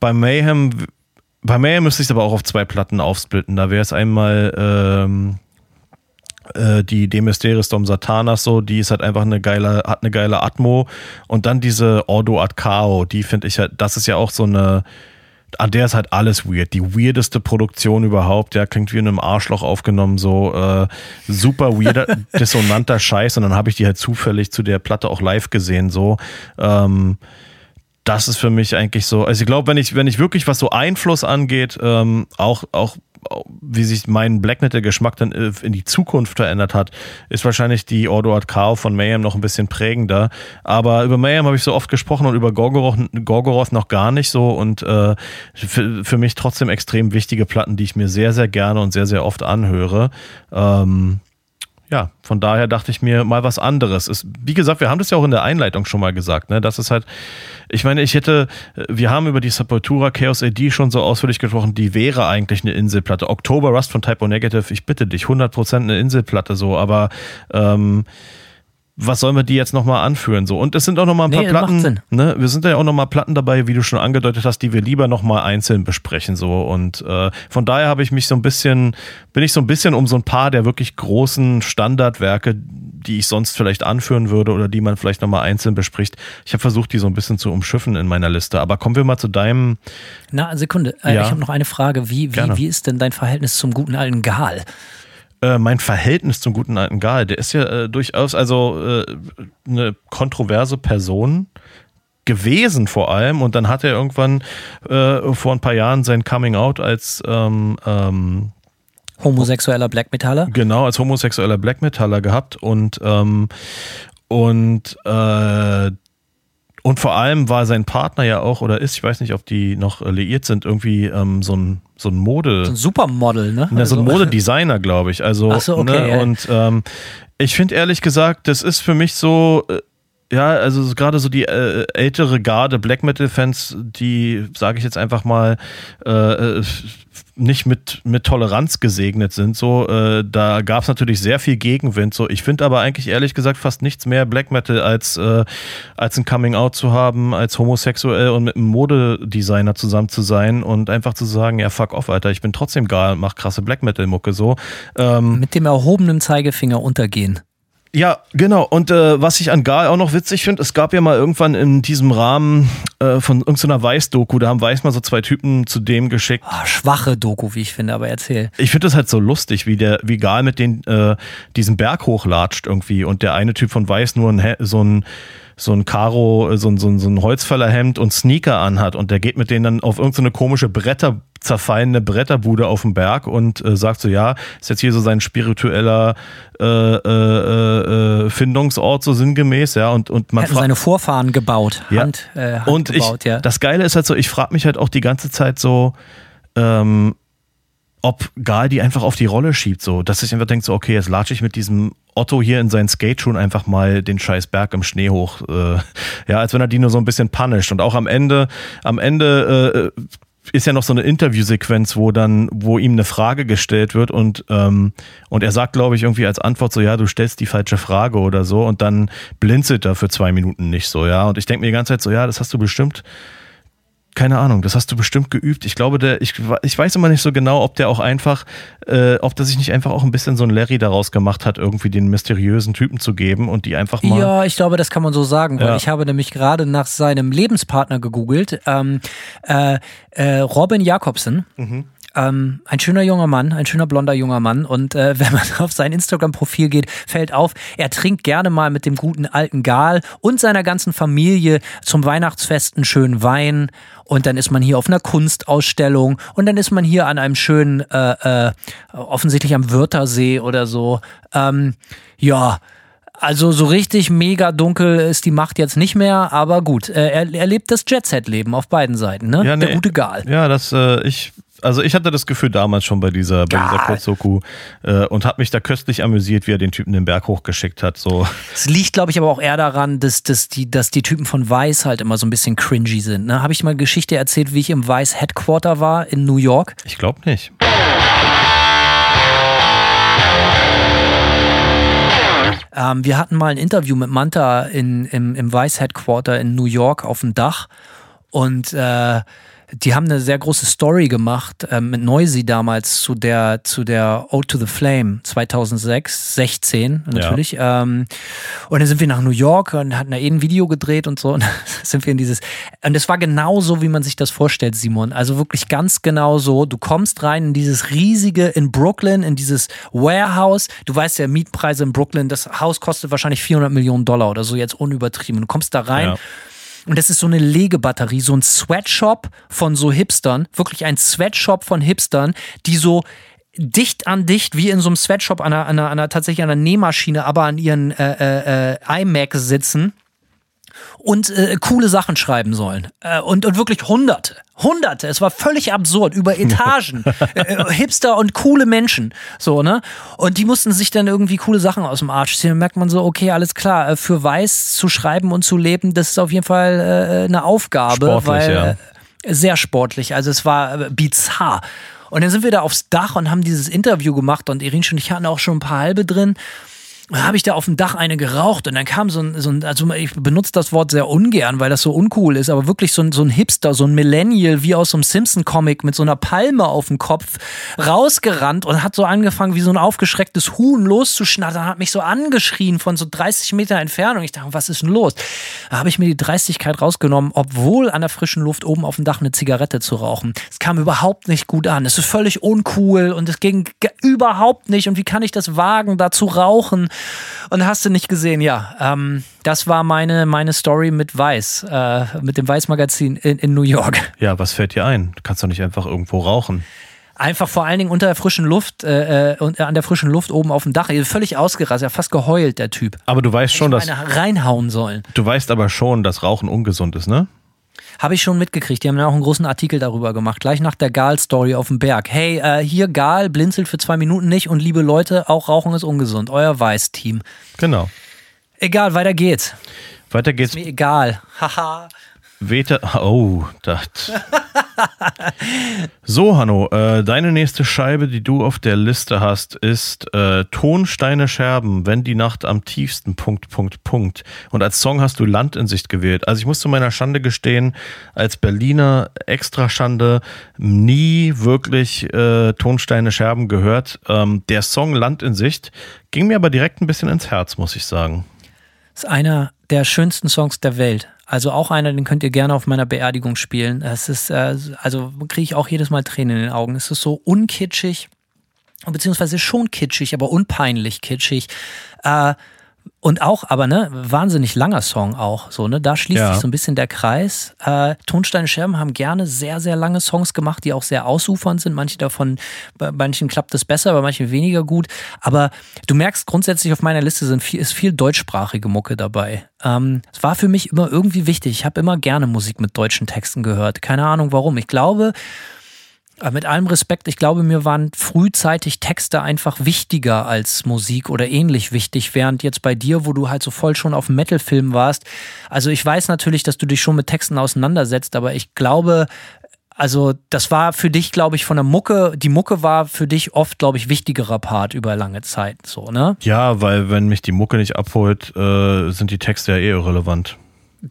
bei Mayhem, bei Mayhem müsste ich es aber auch auf zwei Platten aufsplitten. Da wäre es einmal ähm, äh, die De Mysteris Dom Satanas so, die ist halt einfach eine geile, hat eine geile Atmo. Und dann diese Ordo Ad Cao, die finde ich halt, das ist ja auch so eine, an der ist halt alles weird. Die weirdeste Produktion überhaupt. Der klingt wie in einem Arschloch aufgenommen, so äh, super weirder, dissonanter Scheiß. Und dann habe ich die halt zufällig zu der Platte auch live gesehen, so. Ähm, das ist für mich eigentlich so. Also ich glaube, wenn ich, wenn ich wirklich was so Einfluss angeht, ähm, auch, auch wie sich mein Black Metal Geschmack dann äh, in die Zukunft verändert hat, ist wahrscheinlich die Ordo Ad Kao von Mayhem noch ein bisschen prägender. Aber über Mayhem habe ich so oft gesprochen und über Gorgoroth, Gorgoroth noch gar nicht so und äh, für, für mich trotzdem extrem wichtige Platten, die ich mir sehr, sehr gerne und sehr, sehr oft anhöre. Ähm, ja, von daher dachte ich mir mal was anderes. Ist, wie gesagt, wir haben das ja auch in der Einleitung schon mal gesagt, ne? Das ist halt, ich meine, ich hätte, wir haben über die Sepultura Chaos AD schon so ausführlich gesprochen, die wäre eigentlich eine Inselplatte. Oktober Rust von Typo Negative, ich bitte dich, 100% eine Inselplatte so, aber ähm, was sollen wir die jetzt nochmal anführen? So. Und es sind auch nochmal ein paar Nee, Platten. Ne? Wir sind ja auch nochmal Platten dabei, wie du schon angedeutet hast, die wir lieber nochmal einzeln besprechen. So. Und äh, von daher habe ich mich so ein bisschen, bin ich so ein bisschen um so ein paar der wirklich großen Standardwerke, die ich sonst vielleicht anführen würde oder die man vielleicht nochmal einzeln bespricht. Ich habe versucht, die so ein bisschen zu umschiffen in meiner Liste. Aber kommen wir mal zu deinem. Na, Sekunde. Äh, Ja. Ich habe noch eine Frage. Wie, wie, Gerne. wie ist denn dein Verhältnis zum guten alten Gal? Äh, mein Verhältnis zum guten alten Gal, der ist ja äh, durchaus also äh, eine kontroverse Person gewesen vor allem und dann hat er irgendwann äh, vor ein paar Jahren sein Coming Out als ähm, ähm, Homosexueller Black Metaller? genau als homosexueller Black Metaller gehabt und ähm, und äh, und vor allem war sein Partner ja auch oder ist, ich weiß nicht, ob die noch liiert sind, irgendwie ähm, so ein so ein Mode So ein Supermodel, ne? na, so ein Also- Modedesigner, glaube ich. Also, Ach so, okay, ne? ja. Und ähm, ich finde ehrlich gesagt, das ist für mich so, äh, ja, also so gerade so die äh, ältere Garde Black Metal-Fans, die, sage ich jetzt einfach mal, äh, äh, nicht mit, mit Toleranz gesegnet sind. So, äh, da gab es natürlich sehr viel Gegenwind. So, ich finde aber eigentlich ehrlich gesagt fast nichts mehr Black Metal als, äh, als ein Coming Out zu haben, als homosexuell und mit einem Modedesigner zusammen zu sein und einfach zu sagen, ja fuck off, Alter, ich bin trotzdem geil mach krasse Black Metal Mucke so. Ähm, Mit dem erhobenen Zeigefinger untergehen. Ja, genau. Und äh, was ich an Gal auch noch witzig finde, es gab ja mal irgendwann in diesem Rahmen äh, von irgendeiner Weiß-Doku, da haben Weiß mal so zwei Typen zu dem geschickt. Ah, schwache Doku, wie ich finde, aber erzähl. Ich finde das halt so lustig, wie der, wie Gal mit den, äh, diesen Berg hochlatscht irgendwie und der eine Typ von Weiß nur ein, so ein so ein Karo, äh, so ein, so ein, so ein Holzfällerhemd und Sneaker anhat und der geht mit denen dann auf irgendeine komische Bretter, zerfallene Bretterbude auf dem Berg und äh, sagt so, ja, ist jetzt hier so sein spiritueller äh, äh, äh, Findungsort so sinngemäß, ja, und, und man Hätten seine Vorfahren gebaut. Ja. Hand, äh, Hand und gebaut, ich, ja. das Geile ist halt so, ich frage mich halt auch die ganze Zeit so, ähm, ob Gal die einfach auf die Rolle schiebt, so, dass ich einfach denke, so, okay, jetzt latsche ich mit diesem Otto hier in seinen Skateschuhen einfach mal den scheiß Berg im Schnee hoch. Äh, ja, als wenn er die nur so ein bisschen punisht. Und auch am Ende, am Ende äh, ist ja noch so eine Interviewsequenz, wo dann, wo ihm eine Frage gestellt wird und, ähm, und er sagt, glaube ich, irgendwie als Antwort so, ja, du stellst die falsche Frage oder so und dann blinzelt er für zwei Minuten nicht so, ja. Und ich denke mir die ganze Zeit so, ja, das hast du bestimmt keine Ahnung, das hast du bestimmt geübt. Ich glaube, der, ich, ich weiß immer nicht so genau, ob der auch einfach, äh, ob der sich nicht einfach auch ein bisschen so ein Larry daraus gemacht hat, irgendwie den mysteriösen Typen zu geben und die einfach mal. Ja, ich glaube, das kann man so sagen, weil Ja. ich habe nämlich gerade nach seinem Lebenspartner gegoogelt. Ähm, äh, äh, Robin Jakobsen. Mhm. Ähm, ein schöner junger Mann, ein schöner blonder junger Mann. Und äh, wenn man auf sein Instagram-Profil geht, fällt auf, er trinkt gerne mal mit dem guten alten Gal und seiner ganzen Familie zum Weihnachtsfest einen schönen Wein. Und dann ist man hier auf einer Kunstausstellung und dann ist man hier an einem schönen, äh, äh, offensichtlich am Wörthersee oder so. Ähm, ja, also so richtig mega dunkel ist die Macht jetzt nicht mehr, aber gut, äh, er, er lebt das Jet-Set-Leben auf beiden Seiten, ne? Ja, Der nee. gute Gal. Ja, das, äh, ich, also ich hatte das Gefühl damals schon bei dieser, bei dieser. Kurzdoku äh, und habe mich da köstlich amüsiert, wie er den Typen den Berg hochgeschickt hat. So, Es liegt, glaube ich, aber auch eher daran, dass, dass, die, dass die Typen von Weiß halt immer so ein bisschen cringy sind. Ne? Habe ich mal eine Geschichte erzählt, wie ich im Weiß Headquarter war in New York? ich glaube nicht. Ähm, wir hatten mal ein Interview mit Manta in, im, im Vice Headquarter in New York auf dem Dach und äh, die haben eine sehr große Story gemacht äh, mit Noisy damals zu der zu der Ode to the Flame 2006, 16 natürlich. Ja. Ähm, und dann sind wir nach New York und hatten da eh ein Video gedreht und so. Und sind wir in dieses und es war genau so, wie man sich das vorstellt, Simon. Also wirklich ganz genau so. Du kommst rein in dieses riesige in Brooklyn, in dieses Warehouse. Du weißt ja Mietpreise in Brooklyn. Das Haus kostet wahrscheinlich 400 Millionen Dollar oder so jetzt unübertrieben. Du kommst da rein. Ja und das ist so eine Legebatterie, so ein Sweatshop von so Hipstern, wirklich ein Sweatshop von Hipstern, die so dicht an dicht, wie in so einem Sweatshop an einer, an einer, an einer tatsächlich an einer Nähmaschine, aber an ihren äh, äh, äh iMac sitzen und äh, coole Sachen schreiben sollen. Äh, und, und wirklich hunderte. Hunderte. Es war völlig absurd. Über Etagen. Äh, äh, Hipster und coole Menschen. So, ne? Und die mussten sich dann irgendwie coole Sachen aus dem Arsch ziehen. Da merkt man so, okay, alles klar. Äh, für Weiß zu schreiben und zu leben, das ist auf jeden Fall äh, eine Aufgabe. Sportlich, weil, ja. sehr sportlich. Also es war bizarr. Und dann sind wir da aufs Dach und haben dieses Interview gemacht und Irin und ich hatten auch schon ein paar halbe drin dann habe ich da auf dem Dach eine geraucht und dann kam so ein, so ein, also ich benutze das Wort sehr ungern, weil das so uncool ist, aber wirklich so ein, so ein Hipster, so ein Millennial wie aus so einem Simpson-Comic mit so einer Palme auf dem Kopf rausgerannt und hat so angefangen, wie so ein aufgeschrecktes Huhn loszuschnattern, hat mich so angeschrien von so 30 Meter Entfernung. Ich dachte, was ist denn los? Da habe ich mir die Dreistigkeit rausgenommen, obwohl an der frischen Luft oben auf dem Dach eine Zigarette zu rauchen. Es kam überhaupt nicht gut an. Es ist völlig uncool und es ging überhaupt nicht. Und wie kann ich das wagen, da zu rauchen? Und hast du nicht gesehen, ja. Ähm, das war meine, meine Story mit Weiß, äh, mit dem Weiß-Magazin in, in New York. Ja, was fällt dir ein? Du kannst doch nicht einfach irgendwo rauchen. Einfach vor allen Dingen unter der frischen Luft äh, äh äh, an der frischen Luft oben auf dem Dach. Völlig ausgerastet, fast geheult, der Typ. Aber du weißt schon, dass. reinhauen sollen. Du weißt aber schon, dass Rauchen ungesund ist, ne? Habe ich schon mitgekriegt. Die haben ja auch einen großen Artikel darüber gemacht. Gleich nach der Gal-Story auf dem Berg. Hey, äh, hier Gal blinzelt für zwei Minuten nicht und liebe Leute, auch Rauchen ist ungesund. Euer Weiß-Team. Genau. Egal, weiter geht's. Weiter geht's. Ist mir egal. Haha. Wete. Oh, das. so, Hanno, äh, deine nächste Scheibe, die du auf der Liste hast, ist äh, Tonsteine Scherben, wenn die Nacht am tiefsten. Punkt, Punkt, Punkt. Und als Song hast du Land in Sicht gewählt. Also ich muss zu meiner Schande gestehen, als Berliner Extraschande nie wirklich äh, Tonsteine Scherben gehört. Ähm, der Song Land in Sicht ging mir aber direkt ein bisschen ins Herz, muss ich sagen. Das ist einer der schönsten Songs der Welt. Also auch einer, den könnt ihr gerne auf meiner Beerdigung spielen. Es ist, äh, also kriege ich auch jedes Mal Tränen in den Augen. Es ist so unkitschig, beziehungsweise schon kitschig, aber unpeinlich kitschig. Äh, und auch, aber ne, wahnsinnig langer Song auch. So, ne, da schließt ja. sich so ein bisschen der Kreis. Äh, Tonsteine Scherben haben gerne sehr, sehr lange Songs gemacht, die auch sehr ausufernd sind. Manche davon, bei manchen klappt es besser, bei manchen weniger gut. Aber du merkst grundsätzlich auf meiner Liste sind viel, ist viel deutschsprachige Mucke dabei. Ähm, es war für mich immer irgendwie wichtig. Ich habe immer gerne Musik mit deutschen Texten gehört. Keine Ahnung warum. Ich glaube, aber mit allem Respekt, ich glaube, mir waren frühzeitig Texte einfach wichtiger als Musik oder ähnlich wichtig, während jetzt bei dir, wo du halt so voll schon auf Metal-Film warst. Also ich weiß natürlich, dass du dich schon mit Texten auseinandersetzt, aber ich glaube, also das war für dich, glaube ich, von der Mucke, die Mucke war für dich oft, glaube ich, wichtigerer Part über lange Zeit, so, ne? Ja, weil wenn mich die Mucke nicht abholt, äh, sind die Texte ja eh irrelevant.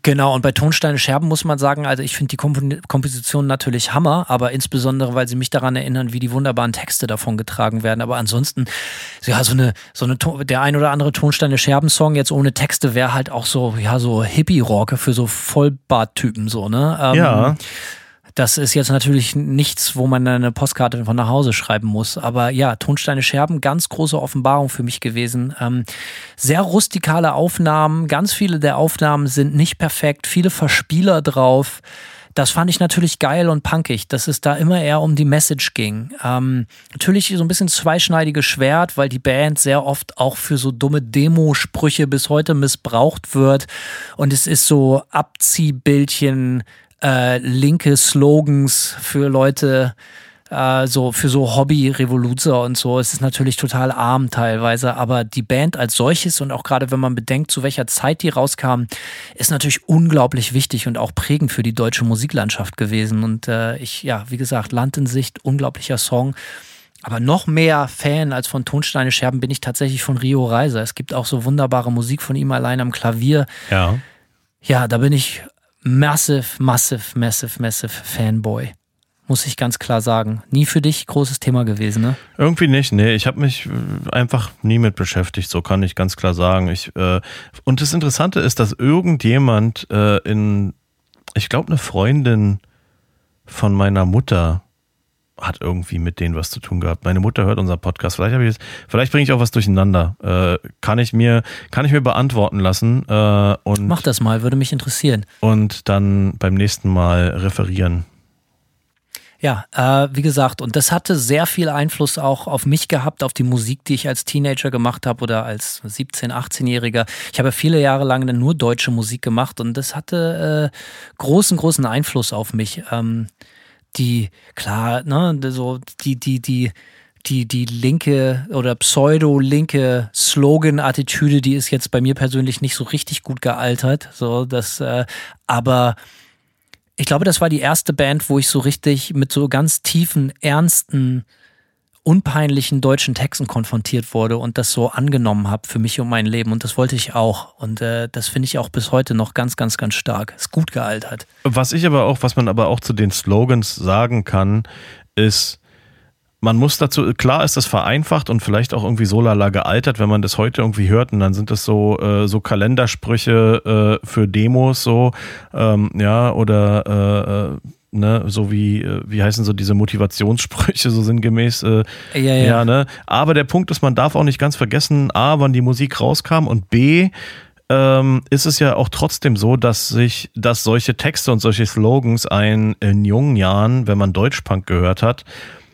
Genau, und bei Tonsteine Scherben muss man sagen, also ich finde die Kompon Komposition natürlich Hammer, aber insbesondere, weil sie mich daran erinnern, wie die wunderbaren Texte davon getragen werden. Aber ansonsten, ja, so eine, so eine, der ein oder andere Tonsteine Scherben-Song jetzt ohne Texte wäre halt auch so, ja, so Hippie-Rock für so Vollbart-Typen, so, ne? Ähm, ja. Das ist jetzt natürlich nichts, wo man eine Postkarte von nach Hause schreiben muss. Aber ja, Tonsteine Scherben, ganz große Offenbarung für mich gewesen. Ähm, sehr rustikale Aufnahmen. Ganz viele der Aufnahmen sind nicht perfekt. Viele Verspieler drauf. Das fand ich natürlich geil und punkig, dass es da immer eher um die Message ging. Ähm, natürlich so ein bisschen zweischneidiges Schwert, weil die Band sehr oft auch für so dumme Demosprüche bis heute missbraucht wird. Und es ist so Abziehbildchen äh, linke Slogans für Leute, äh, so für so Hobby-Revoluzer und so. Es ist natürlich total arm teilweise, aber die Band als solches und auch gerade wenn man bedenkt, zu welcher Zeit die rauskam, ist natürlich unglaublich wichtig und auch prägend für die deutsche Musiklandschaft gewesen. Und äh, ich, ja, wie gesagt, Land in Sicht, unglaublicher Song. aber noch mehr Fan als von Tonsteine Scherben bin ich tatsächlich von Rio Reiser. Es gibt auch so wunderbare Musik von ihm allein am Klavier. Ja. Ja, da bin ich massive, massive, massive, massive Fanboy. Muss ich ganz klar sagen. Nie für dich großes Thema gewesen, ne? Irgendwie nicht, nee. Ich habe mich äh, einfach nie mit beschäftigt, so kann ich ganz klar sagen. Ich, äh, und das Interessante ist, dass irgendjemand äh, in, ich glaube, eine Freundin von meiner Mutter hat irgendwie mit denen was zu tun gehabt. Meine Mutter hört unseren Podcast. Vielleicht habe ich vielleicht bringe ich auch was durcheinander. Äh, kann ich mir, kann ich mir beantworten lassen. Äh, und, Mach das mal, würde mich interessieren. Und dann beim nächsten Mal referieren. Ja, äh, wie gesagt, und das hatte sehr viel Einfluss auch auf mich gehabt, auf die Musik, die ich als Teenager gemacht habe oder als 17-, 18-Jähriger. Ich habe viele Jahre lang nur deutsche Musik gemacht und das hatte äh, großen, großen Einfluss auf mich. Ähm, die, klar, ne, so die, die, die, die, die linke oder pseudo-linke Slogan-Attitüde, die ist jetzt bei mir persönlich nicht so richtig gut gealtert. So, das, äh, aber ich glaube, das war die erste Band, wo ich so richtig mit so ganz tiefen, ernsten, unpeinlichen deutschen Texten konfrontiert wurde und das so angenommen habe für mich und mein Leben. Und das wollte ich auch. Und äh, das finde ich auch bis heute noch ganz, ganz, ganz stark. Ist gut gealtert. Was ich aber auch, was man aber auch zu den Slogans sagen kann, ist, man muss dazu, klar ist das vereinfacht und vielleicht auch irgendwie so lala gealtert, wenn man das heute irgendwie hört und dann sind das so, äh, so Kalendersprüche äh, für Demos so, ähm, ja, oder äh, äh ne, so wie, äh, wie heißen so diese Motivationssprüche, so sinngemäß. Äh, ja, ja. ja, ne? Aber der Punkt ist, man darf auch nicht ganz vergessen, A, wann die Musik rauskam und B, ähm, ist es ja auch trotzdem so, dass sich, dass solche Texte und solche Slogans ein in jungen Jahren, wenn man Deutschpunk gehört hat,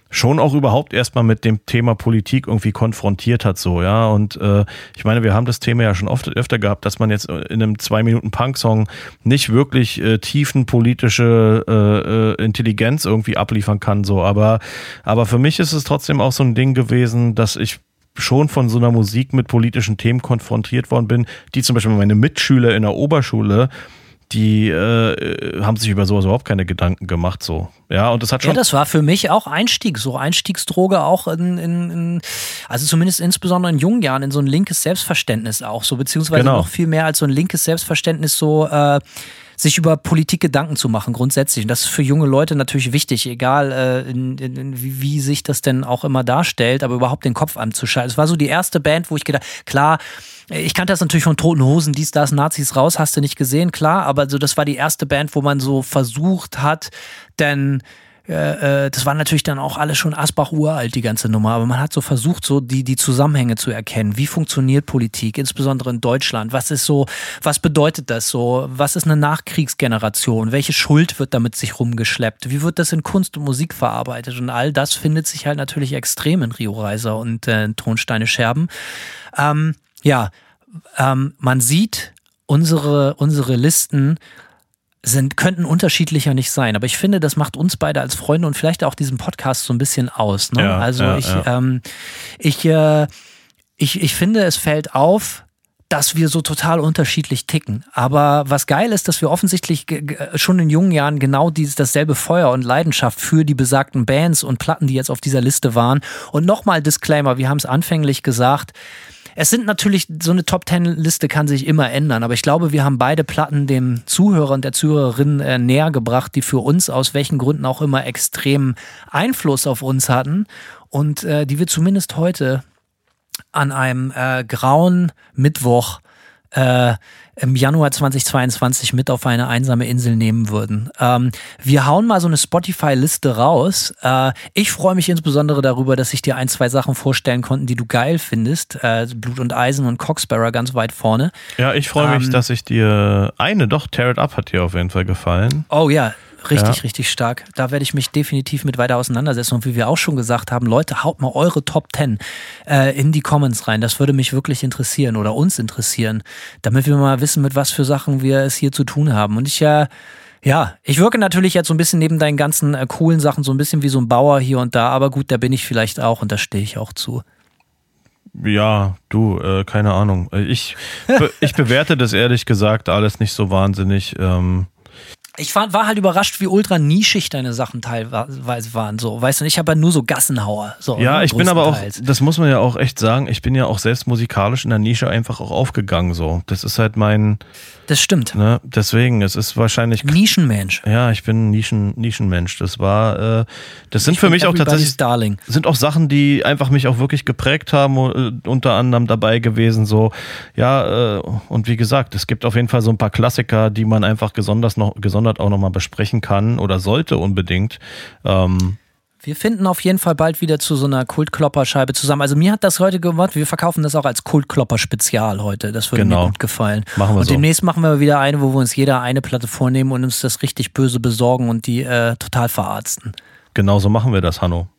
schon auch überhaupt erstmal mit dem Thema Politik irgendwie konfrontiert hat, so, ja. Und äh, ich meine, wir haben das Thema ja schon oft öfter gehabt, dass man jetzt in einem zwei Minuten Punk-Song nicht wirklich äh, tiefenpolitische äh, äh, Intelligenz irgendwie abliefern kann, so. Aber, aber für mich ist es trotzdem auch so ein Ding gewesen, dass ich schon von so einer Musik mit politischen Themen konfrontiert worden bin, die zum Beispiel meine Mitschüler in der Oberschule die äh, haben sich über sowas überhaupt keine Gedanken gemacht. So. Ja, und das hat schon. Ja, das war für mich auch Einstieg, so Einstiegsdroge auch in, in, in, also zumindest insbesondere in jungen Jahren, in so ein linkes Selbstverständnis auch, so, beziehungsweise genau. noch viel mehr als so ein linkes Selbstverständnis, so äh, sich über Politik Gedanken zu machen, grundsätzlich. Und das ist für junge Leute natürlich wichtig, egal äh, in, in, wie, wie sich das denn auch immer darstellt, aber überhaupt den Kopf anzuschalten. Es war so die erste Band, wo ich gedacht, klar, ich kannte das natürlich von Toten Hosen, dies, das, Nazis raus, hast du nicht gesehen, klar, aber so das war die erste Band, wo man so versucht hat, denn äh, äh, das war natürlich dann auch alles schon Asbach uralt, die ganze Nummer, aber man hat so versucht, so die, die Zusammenhänge zu erkennen. Wie funktioniert Politik, insbesondere in Deutschland? Was ist so, was bedeutet das so? Was ist eine Nachkriegsgeneration? Welche Schuld wird damit sich rumgeschleppt? Wie wird das in Kunst und Musik verarbeitet? Und all das findet sich halt natürlich extrem in Rio Reiser und äh, Tonsteine Scherben. Ähm, ja, ähm, man sieht unsere, unsere Listen sind, könnten unterschiedlicher nicht sein. Aber ich finde, das macht uns beide als Freunde und vielleicht auch diesen Podcast so ein bisschen aus. Ne? Ja, also ja, ich, ja. Ähm, ich, äh, ich, ich finde, es fällt auf, dass wir so total unterschiedlich ticken. Aber was geil ist, dass wir offensichtlich schon in jungen Jahren genau dieses, dasselbe Feuer und Leidenschaft für die besagten Bands und Platten, die jetzt auf dieser Liste waren. Und nochmal Disclaimer, wir haben es anfänglich gesagt, es sind natürlich, so eine Top Ten Liste kann sich immer ändern, aber ich glaube, wir haben beide Platten dem Zuhörer und der Zuhörerin äh, näher gebracht, die für uns aus welchen Gründen auch immer extremen Einfluss auf uns hatten und äh, die wir zumindest heute an einem äh, grauen Mittwoch äh, im Januar 2022 mit auf eine einsame Insel nehmen würden. Ähm, wir hauen mal so eine Spotify-Liste raus. Äh, ich freue mich insbesondere darüber, dass ich dir ein, zwei Sachen vorstellen konnte, die du geil findest. Äh, Blut und Eisen und Coxbearer ganz weit vorne. Ja, ich freue mich, ähm, dass ich dir eine, doch, Tear It Up hat dir auf jeden Fall gefallen. Oh ja, Richtig, ja. richtig stark. Da werde ich mich definitiv mit weiter auseinandersetzen. Und wie wir auch schon gesagt haben, Leute, haut mal eure Top 10 äh, in die Comments rein. Das würde mich wirklich interessieren oder uns interessieren, damit wir mal wissen, mit was für Sachen wir es hier zu tun haben. Und ich ja. Äh, ja, ich wirke natürlich jetzt so ein bisschen neben deinen ganzen äh, coolen Sachen so ein bisschen wie so ein Bauer hier und da, aber gut, da bin ich vielleicht auch und da stehe ich auch zu. Ja, du, äh, keine Ahnung. Ich, ich bewerte das ehrlich gesagt alles nicht so wahnsinnig. Ähm, Ich war, war halt überrascht, wie ultra nischig deine Sachen teilweise waren. So, weißt du, ich habe ja nur so Gassenhauer. So, Ja, ne, ich bin aber auch, das muss man ja auch echt sagen, ich bin ja auch selbst musikalisch in der Nische einfach auch aufgegangen. So, das ist halt mein, Das stimmt. ne, deswegen, es ist wahrscheinlich Nischenmensch. Ja, ich bin ein Nischen, Nischenmensch. Das war, äh, das sind Ich für mich auch tatsächlich, Darling. sind auch Sachen, die einfach mich auch wirklich geprägt haben, äh, unter anderem dabei gewesen, so, ja, äh, und wie gesagt, es gibt auf jeden Fall so ein paar Klassiker, die man einfach gesonders noch, gesondert auch nochmal besprechen kann oder sollte unbedingt. Ähm, Wir finden auf jeden Fall bald wieder zu so einer Kultklopper-Scheibe zusammen. Also mir hat das heute gemacht. Wir verkaufen das auch als Kultklopper-Spezial heute. Das würde Genau. mir gut gefallen. Machen wir und so. demnächst machen wir wieder eine, wo wir uns jeder eine Platte vornehmen und uns das richtig böse besorgen und die äh, total verarzten. genauso machen wir das, Hanno.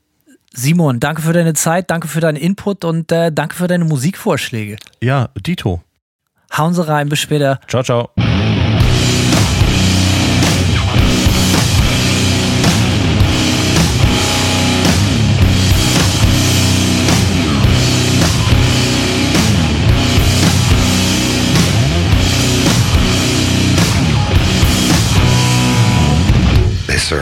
Simon, danke für deine Zeit, danke für deinen Input und äh, danke für deine Musikvorschläge. Ja, Dito. Hauen Sie rein, bis später. Ciao, ciao.